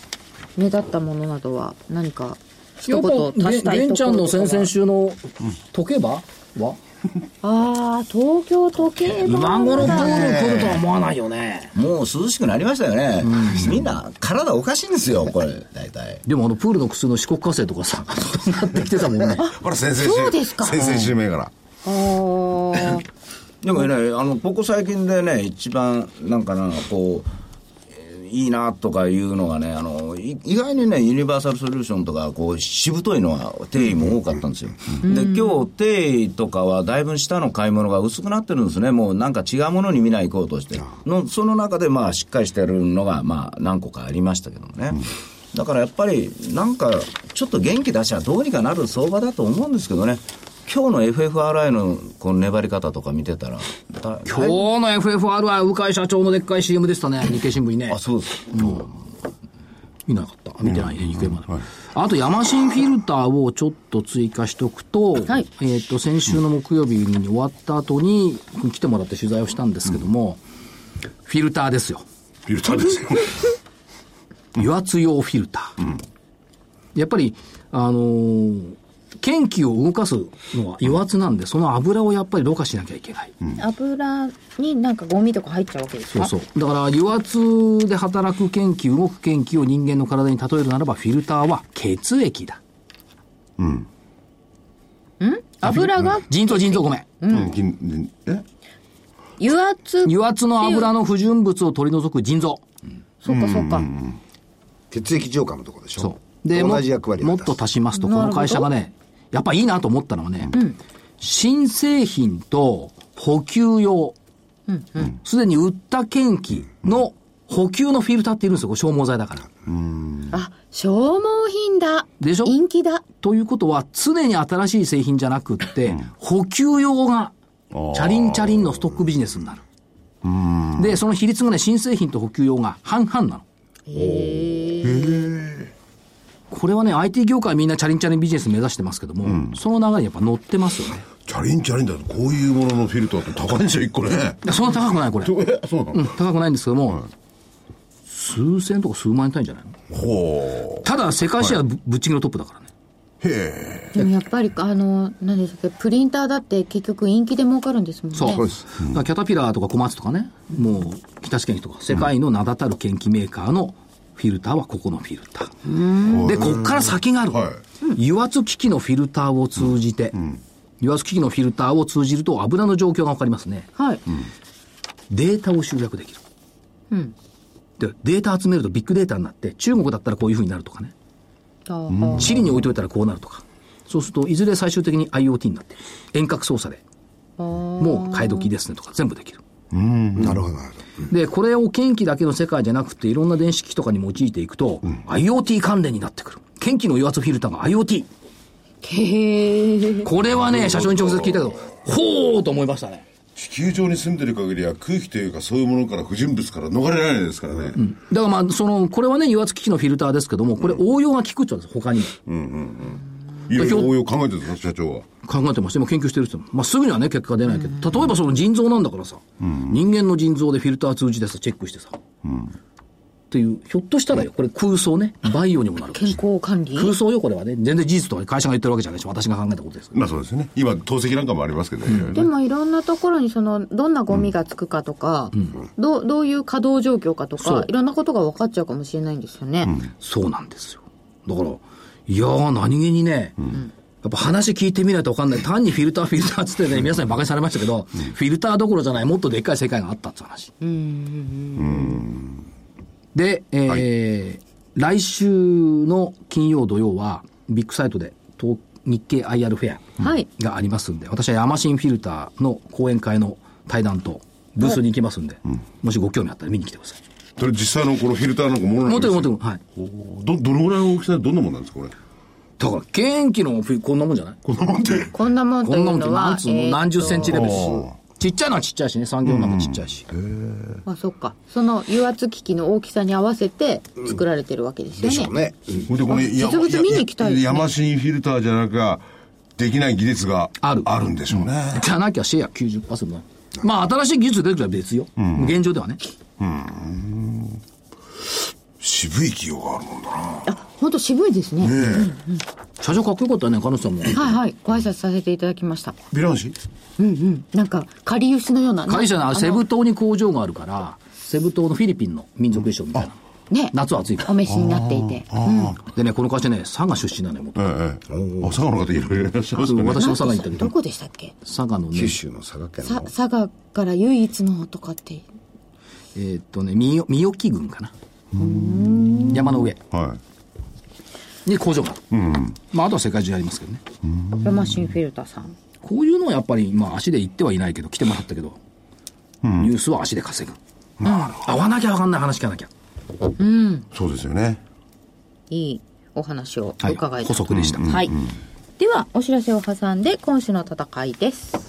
Speaker 1: 目立ったものなどは何か一言足したいところとかは
Speaker 2: 玄ちゃんの先々週の時計場は？[laughs]
Speaker 1: ああ、東京時計
Speaker 2: 今
Speaker 1: 盤
Speaker 2: 頃プ
Speaker 1: だ
Speaker 2: ール来るとは思わないよね。
Speaker 3: もう涼しくなりましたよね。みんな体おかしいんですよ、これ、大体。
Speaker 2: でもあのプールの靴の四国火星とかさ、なってきてたもんね。[laughs]
Speaker 5: ほら、先々週。
Speaker 1: そうですか
Speaker 5: 先々週銘柄。
Speaker 1: あー [laughs]
Speaker 3: でもね、あの、ここ最近でね、一番、なんかな、こう、えーいいなとかいうのがね、あの、い意外にね、ユニバーサルソリューションとか、こう、しぶといのは、定位も多かったんですよ。で、今日、定位とかは、だいぶ下の買い物が薄くなってるんですね。もうなんか違うものに見ない行こうとして。の、その中で、まあ、しっかりしてるのが、まあ、何個かありましたけどね。だからやっぱり、なんか、ちょっと元気出しゃどうにかなる相場だと思うんですけどね。今日の FFRI のこの粘り方とか見てたら、だ
Speaker 2: 今日の FFR は鵜飼社長のでっかい CM でしたね、日経新聞にね
Speaker 3: あ、。そうです。
Speaker 2: 見なかった。見てないね、日経まで。あと、ヤマシンフィルターをちょっと追加しておくと、
Speaker 1: はい
Speaker 2: えっ、と、先週の木曜日に終わった後に、来てもらって取材をしたんですけども、フィルターですよ。
Speaker 5: フィルターですよ。[laughs]
Speaker 2: 油圧用フィルター。やっぱり、あのー研気を動かすのは油圧なんで、その油をやっぱりろ過しなきゃいけない。
Speaker 1: 油になんかゴミとか入っちゃうわけですか
Speaker 2: そうそう。だから、油圧で働く研気、動く研気を人間の体に例えるならば、フィルターは血液だ。
Speaker 1: 油が？
Speaker 2: 腎臓、腎臓、ごめん。
Speaker 5: うん。金え？
Speaker 1: 油圧
Speaker 2: 油圧の油の不純物を取り除く腎臓。
Speaker 1: そっかそっか。
Speaker 4: 血液浄化のところでしょ？
Speaker 2: そう。で、も
Speaker 4: 同じ役割
Speaker 2: もっと足しますと、この会社がね、やっぱいいなと思ったのはね、新製品と補給用、すでに売った研気の補給のフィルターっているんですよ、これ消耗剤だから。
Speaker 1: あ、消耗品だ。
Speaker 2: でしょ？
Speaker 1: 人気だ。
Speaker 2: ということは、常に新しい製品じゃなくって、補給用が、チャリンチャリンのストックビジネスになる。で、その比率がね、新製品と補給用が半々なの。これはね、IT 業界みんなチャリンチャリンビジネス目指してますけども、その流れにやっぱ乗ってますよね。
Speaker 5: チャリンチャリンだとこういうもののフィルターって高いんですよ、一個ね。
Speaker 2: そんな高くない、これ。[laughs]
Speaker 5: え、そうなの？
Speaker 2: うん、高くないんですけども、数千とか数万円単位じゃないの？
Speaker 5: ほ
Speaker 2: ただ、世界シェアぶぶっちぎりのトップだからね。
Speaker 5: う。へえ。
Speaker 1: でもやっぱり、あの、何でしたっけ、プリンターだって結局陰気で儲かるんですもんね。
Speaker 2: そう。
Speaker 4: です
Speaker 2: だからキャタピラーとか小松とかね、もう北地研機とか、世界の名だたる研機メーカーのフィルターはここのフィルター。で、こっから先がある。
Speaker 5: はい
Speaker 2: 油圧機器のフィルターを通じて、油圧機器のフィルターを通じると油の状況がわかりますね。
Speaker 1: はい。
Speaker 2: データを集約できる。
Speaker 1: うん。
Speaker 2: で、データ集めるとビッグデータになって、中国だったらこういうふうになるとかね。
Speaker 1: ああ
Speaker 2: チリに置いといたらこうなるとか。そうすると、いずれ最終的に IoT になって、遠隔操作で、もう買い時ですねとか全部できる。
Speaker 4: なるほど、なるほど。
Speaker 2: で、これを研機だけの世界じゃなくて、いろんな電子機器とかに用いていくと、IoT 関連になってくる。研機の油圧フィルターが IoT。
Speaker 1: へえ。
Speaker 2: これはね、社長に直接聞いたけど、ほーと思いましたね。
Speaker 5: 地球上に住んでる限りは空気というかそういうものから不純物から逃れられないですからね。
Speaker 2: だからまあ、その、これはね、油圧機器のフィルターですけども、これ応用が効くって言うんです、他にも。
Speaker 5: いろいろ応用考えてるんですか、社長は。
Speaker 2: 考えてまして、今研究してる人も。まあ、すぐにはね、結果が出ないけど、例えばその腎臓なんだからさ、人間の腎臓でフィルター通じてさ、チェックしてさ、っていう、ひょっとしたらよ、これ空想ね、バイオにもなる
Speaker 1: 健。康管理？
Speaker 2: 空想よ、これはね。全然事実とか会社が言ってるわけじゃないし、私が考えたことですけど。
Speaker 5: まあそうですね。今、透析なんかもありますけどね。
Speaker 1: でもいろんなところにそのどんなゴミがつくかとか、どうどういう稼働状況かとかいろんなことが分かっちゃうかもしれないんですよね、
Speaker 2: そうなんですよ。だから、いやー、何気にね、やっぱ話聞いてみないと分かんない。単にフィルター、フィルターっつってね、皆さんに馬鹿にされましたけど、フィルターどころじゃない、もっとでっかい世界があったって話。で、えー来週の金曜、土曜は、ビッグサイトで、東日経 IR フェア
Speaker 1: はい。
Speaker 2: がありますんで、私はヤマシンフィルターの講演会の対談と、ブースに行きますんで、もしご興味あったら見に来てください。
Speaker 5: それ実際のこのフィルターなんかものなん
Speaker 2: 持ってる
Speaker 5: ですよ
Speaker 2: 持ってる。はい。
Speaker 5: ど、どのぐらいの大きさでどんなもんなんですか、これ？
Speaker 2: だから、元気のフィこんなもんじゃない？
Speaker 5: こんなもんで。
Speaker 1: こんなもんとい
Speaker 2: こんなもって
Speaker 1: うんのは
Speaker 2: 何つうの、
Speaker 1: えーと
Speaker 2: 何十センチレベルちっちゃいのはちっちゃいしね、産業なんかちっちゃいし。
Speaker 1: あそっかその油圧機器の大きさに合わせて作られてるわけですよね、
Speaker 4: でしょうね。
Speaker 5: ほいでこの
Speaker 1: 実物見に行きたいですね
Speaker 5: ヤマシンフィルターじゃなきゃできない技術が
Speaker 2: ある
Speaker 5: あるんでしょうね。
Speaker 2: じゃなきゃシェア90%だ。まあ、新しい技術出てくれば別よ。現状ではね。
Speaker 5: 渋い企業があるもんだな。
Speaker 1: あ本当渋いですね。
Speaker 2: 社長かっこよかったよね、彼女さんも。
Speaker 1: はいはい。ご挨拶させていただきました。
Speaker 5: ビランシ？
Speaker 1: うんうん。なんかかりゆしのような
Speaker 2: 会社のセブ島に工場があるから、セブ島のフィリピンの民族衣装みたいな。
Speaker 1: ね。
Speaker 2: 夏は暑いか
Speaker 1: お召しになっていて。
Speaker 2: ら。でね、この会社ね、佐賀出身なのよ、元々。
Speaker 5: ええええ。あ、佐賀の方いろいろいらっしゃいます。
Speaker 2: 私も佐賀に行ったけど、
Speaker 1: どこでしたっけ？
Speaker 2: 佐賀のね。
Speaker 4: 九、州の佐賀県
Speaker 1: さ
Speaker 4: の。
Speaker 1: 佐賀から唯一のとかって。
Speaker 2: えーっとね、みよ、みよき郡かな。山の上。
Speaker 5: はい。
Speaker 2: に工場がある。まあ、あとは世界中ありますけどね。
Speaker 1: ヤマシンフィルターさん。
Speaker 2: こういうのはやっぱり、まあ足で行ってはいないけど、来てもらったけど、ニュースは足で稼ぐ。合わなきゃ分かんない話聞かなきゃ。
Speaker 5: そうですよね。
Speaker 1: いいお話を
Speaker 2: はい。
Speaker 1: 伺えた、
Speaker 2: 補足でした。
Speaker 1: はい、ではお知らせを挟んで今週の戦いです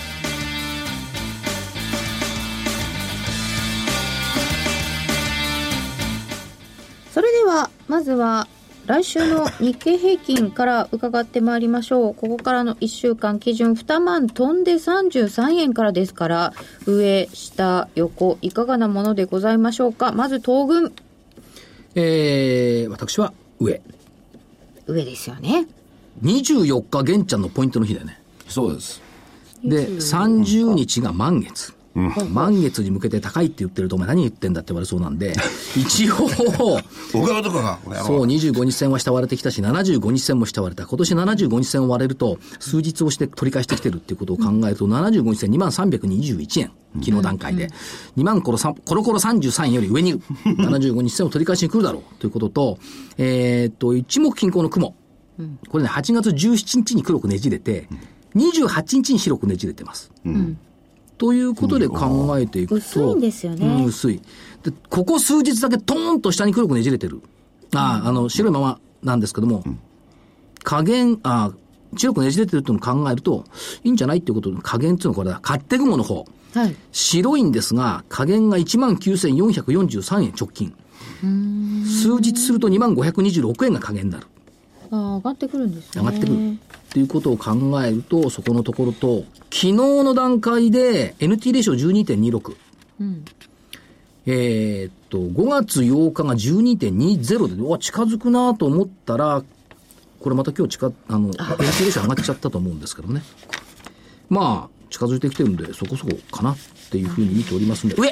Speaker 1: まずは来週の日経平均から伺ってまいりましょう。ここからの1週間基準2万飛んで33円からですから、上、下、横、いかがなものでございましょうか。まず東軍、
Speaker 2: えー、私は上。
Speaker 1: 上ですよね。
Speaker 2: 24日玄ちゃんのポイントの日だよね。
Speaker 3: そうです。
Speaker 2: で、30日が満月。満月に向けて高いって言ってると、お前何言ってんだって言われそうなんで、[laughs] 一応、
Speaker 5: 小川とかが、
Speaker 2: そう、25日線は下割れてきたし、75日線も下割れた。今年75日線を割れると、数日をして取り返してきてるっていうことを考えると、75日線2万321円。昨日段階で。2万コロさコロコロ33円より上にいる。[laughs] 75日線を取り返しに来るだろうということと、えーっと、一目均衡の雲。これね、8月17日に黒くねじれて、28日に白くねじれてます。ということで考えていくと。
Speaker 1: 薄いんですよね
Speaker 2: うん、薄い。で、ここ数日だけトーンと下に黒くねじれてる。ああ、あの、白いままなんですけども、加減、あ白くねじれてるっていうのを考えると、いいんじゃないっていうことの加減っていうのはこれだ。勝手雲の方。
Speaker 1: はい。
Speaker 2: 白いんですが、加減が19,443円直近。数日すると2526円が加減になる。
Speaker 1: あー上がってくるんですね。
Speaker 2: 上がってくる。っていうことを考えると、そこのところと、昨日の段階で NT レシオ12.26。えーっと、5月8日が12.20で、うわ、近づくなと思ったら、これまた今日近、あの、NT レシオ上がっちゃったと思うんですけどね。まあ、近づいてきてるんで、そこそこかなっていうふうに見ておりますんで、上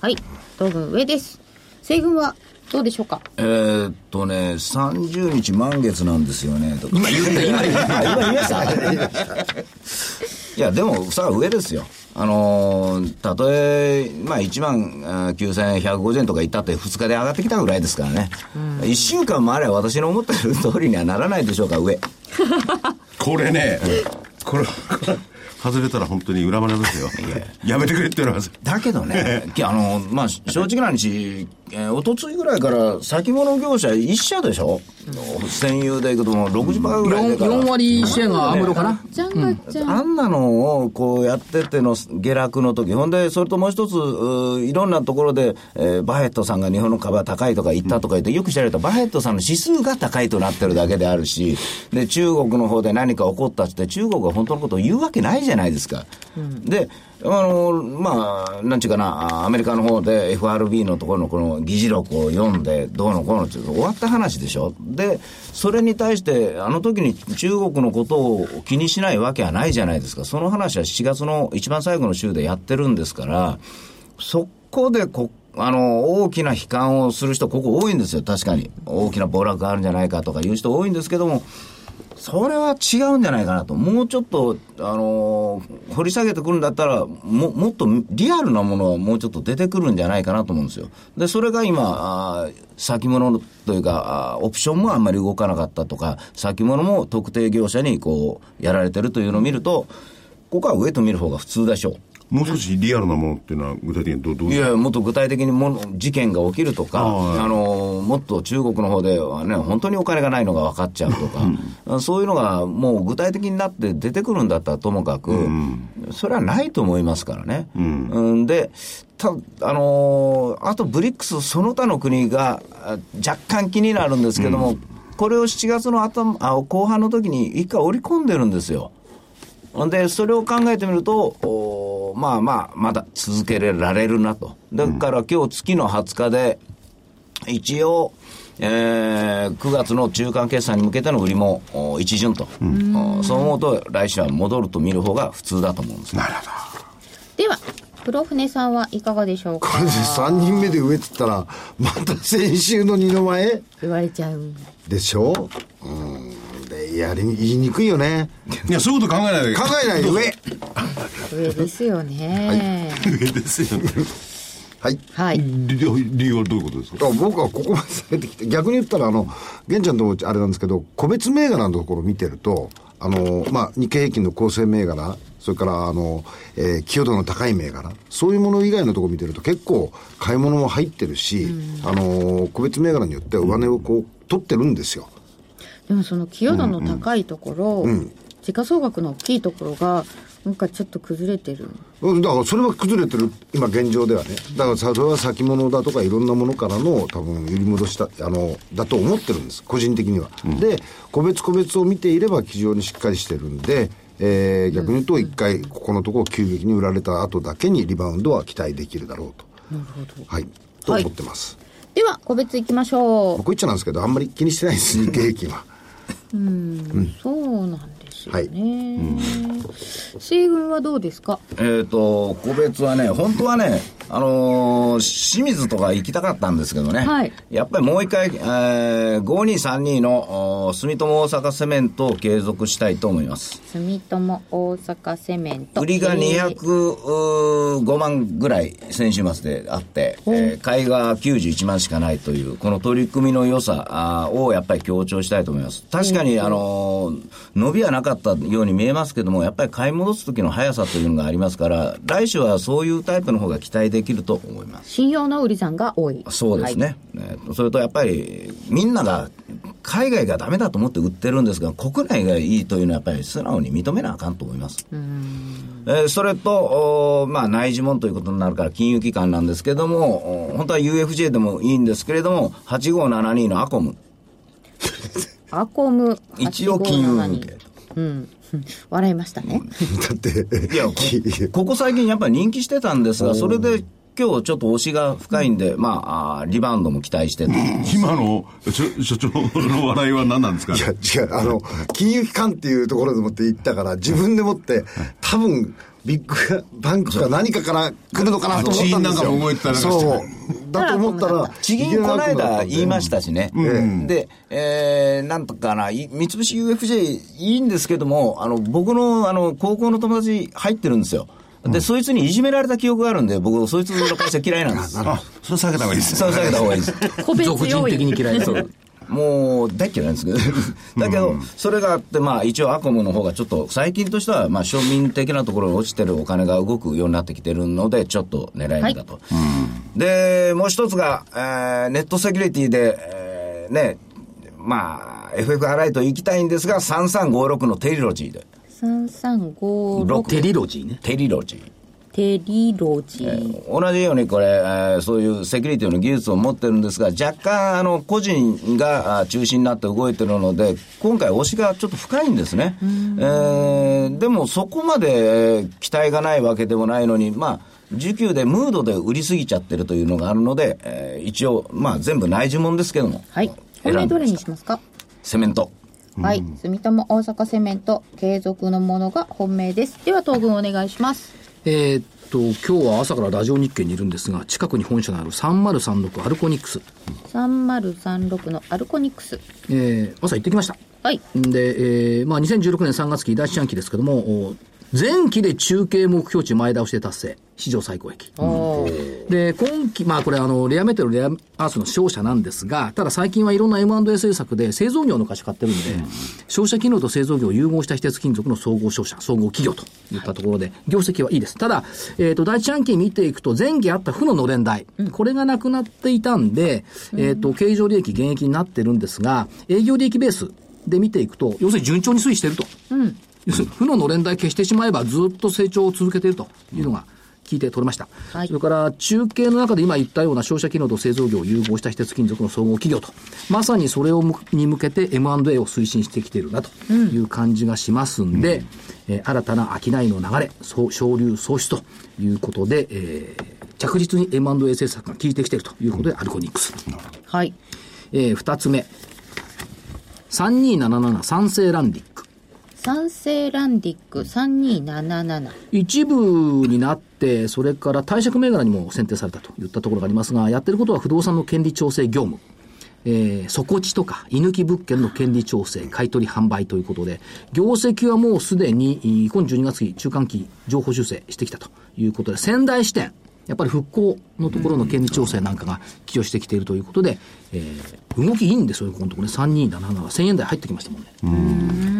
Speaker 1: はい。東軍上です。西軍はどうでしょうか？
Speaker 3: えーっとね、30日満月なんですよね、とか。
Speaker 2: 今言った、今言った。
Speaker 3: 今言いましたいや、でも、さあ上ですよ。あのーたとえ、まあ、1万あー9150円とかいったって2日で上がってきたぐらいですからね。1週間もあれば私の思ってる通りにはならないでしょうか、上。[laughs]
Speaker 5: これね、これ、外れたら本当に裏腹ですよ。やめてくれって言われます。
Speaker 3: だけどね、きあの、まあ、正直な話、えー、おとついぐらいから先物業者一社でしょ占有でいくともう60%ぐらいで
Speaker 2: 4,
Speaker 3: から。
Speaker 2: 4割シェアがアムロかな？
Speaker 1: じゃん。
Speaker 3: あんなのをこうやってての下落の時、ほんで、それともう一つ、ういろんなところで、えーバフェットさんが日本の株は高いとか言ったとか言って、よく知られたバフェットさんの指数が高いとなってるだけであるし、で、中国の方で何か起こったって、中国が本当のことを言うわけないじゃないですか。で、あの、まあ、なんちゅうかな、アメリカの方で FRB のところのこの議事録を読んで、どうのこうのって終わった話でしょ。で、それに対して、あの時に中国のことを気にしないわけはないじゃないですか。その話は7月の一番最後の週でやってるんですから、そこでこ、あの、大きな悲観をする人、ここ多いんですよ、確かに。大きな暴落があるんじゃないかとかいう人多いんですけども、それは違うんじゃないかなと。もうちょっと、あのー掘り下げてくるんだったら、も、もっとリアルなものはもうちょっと出てくるんじゃないかなと思うんですよ。で、それが今、あ先物というか、オプションもあんまり動かなかったとか、先物も特定業者にこう、やられてるというのを見ると、ここは上と見る方が普通でしょう。
Speaker 5: もう少しリアルなものっていうのは具体的にどうどう？
Speaker 3: いや、もっと具体的にもの事件が起きるとか、
Speaker 5: はい
Speaker 3: あの、もっと中国の方ではね、本当にお金がないのが分かっちゃうとか、そういうのがもう具体的になって出てくるんだったらともかく、それはないと思いますからね。うん、で、た、あのーあとブリックスその他の国があ若干気になるんですけども、これを7月の頭あ後半の時に一回織り込んでるんですよ。で、それを考えてみると、まあまあ、まだ続けられるなと。だから今日月の20日で、一応、えー9月の中間決算に向けての売りもお一巡と、おそう思うと来週は戻ると見る方が普通だと思うんですね。
Speaker 1: では、黒船さんはいかがでしょうか？
Speaker 4: これで3人目で上って言ったら、また先週の二の前？
Speaker 1: 言われちゃう。
Speaker 4: でしょ？うん。で、やり、言いにくいよね。
Speaker 5: いや、そういうこと考えないで。
Speaker 4: 考えないで上
Speaker 1: 上ですよね。
Speaker 5: 上ですよね。
Speaker 4: はい。
Speaker 1: はい。
Speaker 5: 理由理由はどういうことですか？
Speaker 4: あ僕はここまで下げてきて、逆に言ったら、あの、玄ちゃんともあれなんですけど、個別銘柄のところを見てると、あの、まあ、日経平均の構成銘柄、それから、あの、えー、寄与度の高い銘柄、そういうもの以外のところを見てると結構買い物も入ってるし、あの、個別銘柄によっては上値をこう、取ってるんですよ。
Speaker 1: でもその寄与度の高いところ、時価総額の大きいところが、なんかちょっと崩れてる。
Speaker 4: うんだからそれは崩れてる今現状ではね。だからさそれは先物だとかいろんなものからの多分揺り戻したあのだと思ってるんです。個人的には、で個別個別を見ていれば非常にしっかりしてるんでえー逆に言うと一回ここのところ急激に売られた後だけにリバウンドは期待できるだろうと。なるほど。はい。と思ってます、
Speaker 1: では、個別いきましょう。
Speaker 4: こう言っちゃなんですけどあんまり気にしてないです日経平均は
Speaker 1: そうなんですよ
Speaker 4: はい
Speaker 1: ね。西軍はどうですか？
Speaker 3: えっ、と、個別はね、本当はね、あのー清水とか行きたかったんですけどね、
Speaker 1: はい
Speaker 3: やっぱりもう一回、えー、5232のお住友大阪セメントを継続したいと思います。
Speaker 1: 住友大阪セメント。
Speaker 3: 売りが
Speaker 1: えー
Speaker 3: 205万ぐらい先週末であって、えー買いが91万しかないという、この取り組みの良さあーをやっぱり強調したいと思います。確かに、あのー伸びはなかったように見えますけども、やっぱり買い戻す時の速さというのがありますから、来週はそういうタイプの方が期待できると思います。
Speaker 1: 信用の売り算が多い。
Speaker 3: そうですね、ねそれとやっぱりみんなが海外がダメだと思って売ってるんですが国内がいいというのはやっぱり素直に認めなあかんと思います、えーそれと、おまあ、内需門ということになるから金融機関なんですけどもお本当は UFJ でもいいんですけれども8572のアコム
Speaker 1: アコム。
Speaker 3: 一応金融向け
Speaker 1: 8572うん。笑いましたね。[laughs]
Speaker 4: だって
Speaker 3: いやこここ最近やっぱり人気してたんですがそれで今日ちょっと押しが深いんで、まあ、リバウンドも期待してと
Speaker 5: 今の所所長の笑いは何なんですかね？
Speaker 4: いや、違う、あの、金融機関っていうところでもって言ったから、自分でもって、多分、ビッグバンクか何かから来るのかなと思ったんですよ。
Speaker 5: なんかも動いてたりなんかして
Speaker 4: そう。だと思ったら、
Speaker 3: 地銀この間言いましたしね。
Speaker 4: ん
Speaker 3: で、えー、なんとかな、い三菱 UFJ いいんですけども、あの、僕の、あの、高校の友達入ってるんですよ。で、そいつにいじめられた記憶があるんで、僕、そいつの会社嫌いなんです。[laughs]
Speaker 5: あそれ下げた方がいいです
Speaker 3: そう下げた方がいいです。
Speaker 1: 個別要因。
Speaker 2: 的に嫌いそう。
Speaker 3: もう大嫌いなんですけど、だけど、それがあって、まあ、一応、アコムの方がちょっと、最近としては、まあ、庶民的なところに落ちてるお金が動くようになってきてるので、ちょっと狙い目だと。で、もう一つが、えーネットセキュリティで、えーね、まあ、FF アライト行きたいんですが、3356のテリロジーで。
Speaker 1: 3356
Speaker 2: テリロジーね。
Speaker 3: テリロジー。
Speaker 1: テリロジー。
Speaker 3: 同じようにこれ、えーそういうセキュリティの技術を持ってるんですが、若干、あの、個人があ中心になって動いてるので、今回押しがちょっと深いんですね。えーでもそこまでえー期待がないわけでもないのに、まあ、需給でムードで売りすぎちゃってるというのがあるので、えー一応、まあ全部内需もんですけども。
Speaker 1: はい。本命どれにしますか？
Speaker 3: セメント。
Speaker 1: はい。住友大阪セメント、継続のものが本命です。では、東軍お願いします。
Speaker 2: えーっと、今日は朝からラジオ日経にいるんですが、近くに本社のある3036アルコニックス。
Speaker 1: 3036のアルコニクス。
Speaker 2: えー朝行ってきました。
Speaker 1: はい。
Speaker 2: で、えーまあ、2016年3月期第一四半期ですけども、お前期で中継目標値前倒しで達成。史上最高益。で、今期、まあこれあの、レアメタル、レアアースの商社なんですが、ただ最近はいろんな M&A 政策で製造業の会社買ってるんで、商社機能と製造業を融合した非鉄金属の総合商社、総合企業といったところで、業績はいいです。ただ、えっ、と、第一半期見ていくと、前期あった負ののれん代、これがなくなっていたんで、えっ、と、経常利益減益になってるんですが、営業利益ベースで見ていくと、要するに順調に推移していると。要するに負ののれん代消してしまえばずっと成長を続けているというのが聞いて取れました。
Speaker 1: はい
Speaker 2: それから中継の中で今言ったような商社機能と製造業を融合した非鉄金属の総合企業と、まさにそれをむに向けて M&A を推進してきているなという感じがしますんで、えー新たな商いの流れ、そう昇流創出ということで、えー着実に M&A 政策が効いてきているということで、アルコニックス。
Speaker 1: はい。
Speaker 2: えー二つ目。3277賛成ランディック。
Speaker 1: 三成ランディック3277。
Speaker 2: 一部になって、それから貸借銘柄にも選定されたといったところがありますが、やってることは不動産の権利調整業務。えー、底地とか、居抜き物件の権利調整、買取販売ということで、業績はもうすでに、えー今12月期、中間期、情報修正してきたということで、仙台支店、やっぱり復興のところの権利調整なんかが寄与してきているということで、えー、動きいいんですよ、ここのところね。3277は1000円台入ってきましたもんね。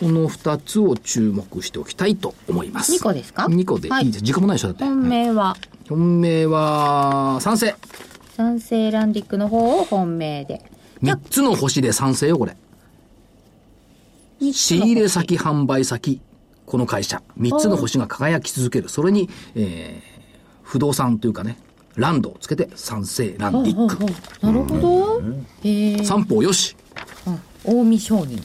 Speaker 2: この2つを注目しておきたいと思います。
Speaker 1: 2個ですか
Speaker 2: ？2個でいいです。時間もないでしょ、だって。
Speaker 1: 本命は、
Speaker 2: 本命は、賛成。
Speaker 1: 三成ランディックの方を本命で。じゃ
Speaker 2: 3つの星で賛成よ、これ。
Speaker 1: あ
Speaker 2: 仕入れ先、販売先、この会社、3つの星が輝き続ける。それに、えー不動産というかね、ランドをつけて、三世ランディック。
Speaker 1: なるほど。へえ。
Speaker 2: 三方よし。
Speaker 1: 近江商人。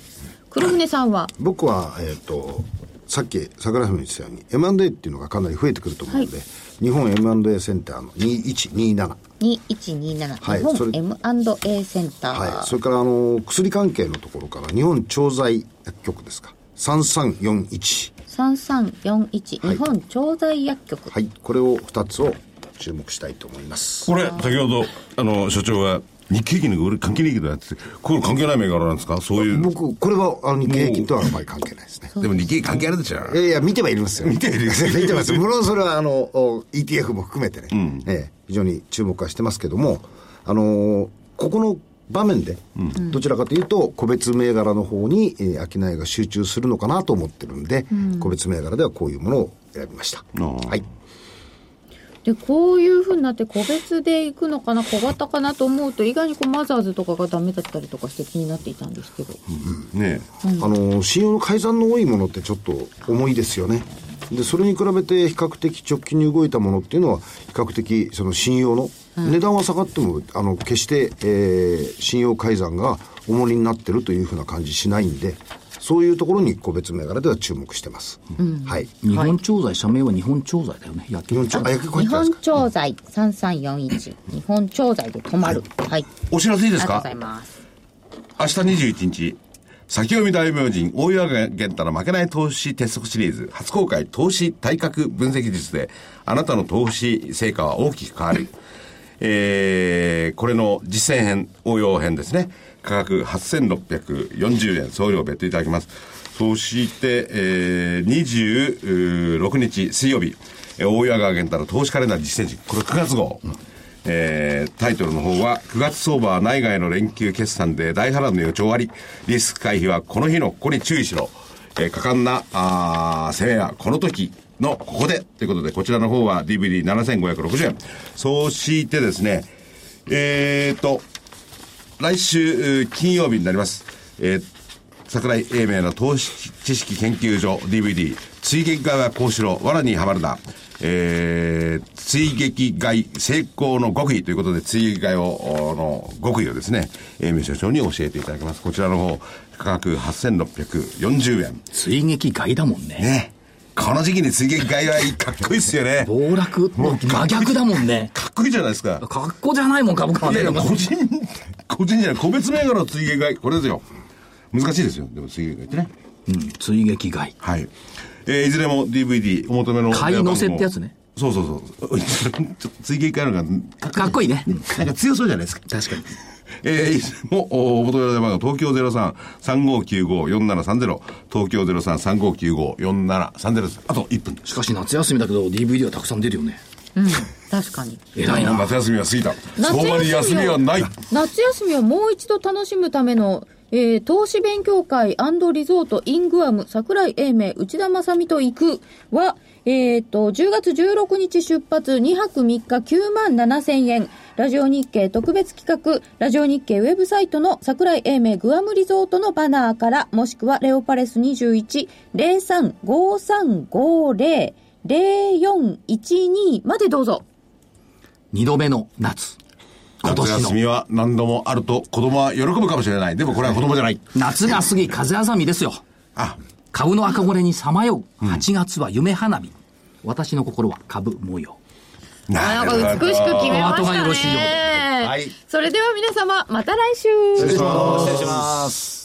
Speaker 1: 黒船さんは、
Speaker 4: 僕は、えっ、と、さっき桜井さんも言ってたように M&A っていうのがかなり増えてくると思うので、日本 M&A センターの2127
Speaker 1: 2127、
Speaker 4: はい
Speaker 1: 日本
Speaker 4: それ
Speaker 1: M&A センター。
Speaker 4: はい、それからあの薬関係のところから日本調剤薬局ですか。3341
Speaker 1: 3341、
Speaker 4: はい。
Speaker 1: 日本調剤薬局。
Speaker 4: はいこれを2つを注目したいと思います。
Speaker 5: これ、先ほど、あの、所長が、日経平均の俺関係ないけどやってて、これ関係ない銘柄なんですか？そういう。
Speaker 4: 僕これはあの日経平均とはあまり関係ないですね。
Speaker 5: でも日経関係あるでしょ。
Speaker 4: いやいや見てはいるんですよ。
Speaker 5: 見てはいる
Speaker 4: 見てます。無論それはあのお ETF も含めてね、ええ非常に注目はしてますけどもあのーここの場面で、どちらかというと、個別銘柄の方に、えー、商いが集中するのかなと思ってるんで、個別銘柄ではこういうものを選びました。
Speaker 5: ー
Speaker 4: はい。
Speaker 1: で、こういうふうになって個別で行くのかな、小型かなと思うと、意外にこうマザーズとかがダメだったりとかして気になっていたんですけど。
Speaker 5: ね
Speaker 4: あの信用の改ざんの多いものってちょっと重いですよね。で、それに比べて比較的直近に動いたものっていうのは、比較的その信用の、値段は下がっても、あの、決して、えー信用改ざんが重荷になってるというふうな感じしないんで、そういうところに個別銘柄では注目してます。はい。
Speaker 2: 日本調剤、社名は日本調剤だよね。薬局
Speaker 4: 日本調、あ、薬局入
Speaker 1: 日本
Speaker 4: ってたんですか？
Speaker 1: 調剤3341、日本調剤で止まる。はい。
Speaker 5: お知らせいいですか？
Speaker 1: ありがとうございます。
Speaker 5: 明日21日、先読み大名人、大岩源太の負けない投資鉄則シリーズ、初公開投資対角分析術で、あなたの投資成果は大きく変わる。えー、これの実践編、応用編ですね。価格8640円、送料別途いただきます。そして、えー、26日水曜日、えー大岩川源太の投資カレンダー実践時、これ9月号。えータイトルの方は、9月相場は内外の連休決算で大波乱の予兆あり、リスク回避はこの日のここに注意しろ。えー果敢な、あ攻めはこの時のここで。ということで、こちらの方は DVD7560 円。そしてですね、えーと、来週、えー金曜日になります。えー桜井英明の投資知識研究所 DVD、追撃側講師郎、罠にはまるな、えー、追撃買い成功の極意ということで、追撃買いを、おの極意をですね、英明所長に教えていただきます。こちらの方、価格8640円。
Speaker 2: 追撃外だもんね。
Speaker 5: ね。この時期に追撃買いはいいかっこいいっすよね。
Speaker 2: 暴落の真逆だもんね。
Speaker 5: かっこいいじゃないですか。
Speaker 2: 格好じゃないもん、株価はいね。
Speaker 5: やいや、個人、個人じゃない、個別銘柄の追撃買い、これですよ。難しいですよ。でも追撃買いってね。
Speaker 2: うん、追撃買い。
Speaker 5: はい。えーいずれも DVD お求めの。
Speaker 2: 買い乗せってやつね。
Speaker 5: そうそうそう。[laughs] ちょっと追撃買いのが、
Speaker 2: かっこいいね。
Speaker 5: なんか強そうじゃないですか。
Speaker 2: 確かに。
Speaker 5: えー、いずれもおお求めの電話が東京03-3595-4730東京03-3595-4730です。あと1分。
Speaker 2: しかし夏休みだけど DVD はたくさん出るよね。
Speaker 1: うん、確かに。
Speaker 2: 偉いな。
Speaker 5: 夏休みは過ぎた。
Speaker 1: 夏休みを
Speaker 5: 相場に休みはない。
Speaker 1: 夏休みをもう一度楽しむための、えー投資勉強会リゾートイングアム桜井英明内田正美と行くは、えっ、と、10月16日出発2泊3日9万7千円。ラジオ日経特別企画、ラジオ日経ウェブサイトの桜井英明グアムリゾートのバナーから、もしくはレオパレス21、035350、0412までどうぞ。
Speaker 2: 二度目の夏。今
Speaker 5: 夏
Speaker 2: 年の
Speaker 5: 休みは何度もあると子供は喜ぶかもしれない。でもこれは子供じゃない。
Speaker 2: 夏が過ぎ風あざみですよ。
Speaker 5: あ、
Speaker 2: 株の赤漏れにさまよう。8月は夢花火。私の心は株模様。
Speaker 1: なんか美しく決めましたね。
Speaker 2: お後がよろしいようで
Speaker 5: はい
Speaker 1: それでは皆様、また来週。
Speaker 5: 失礼します。
Speaker 4: 失礼します。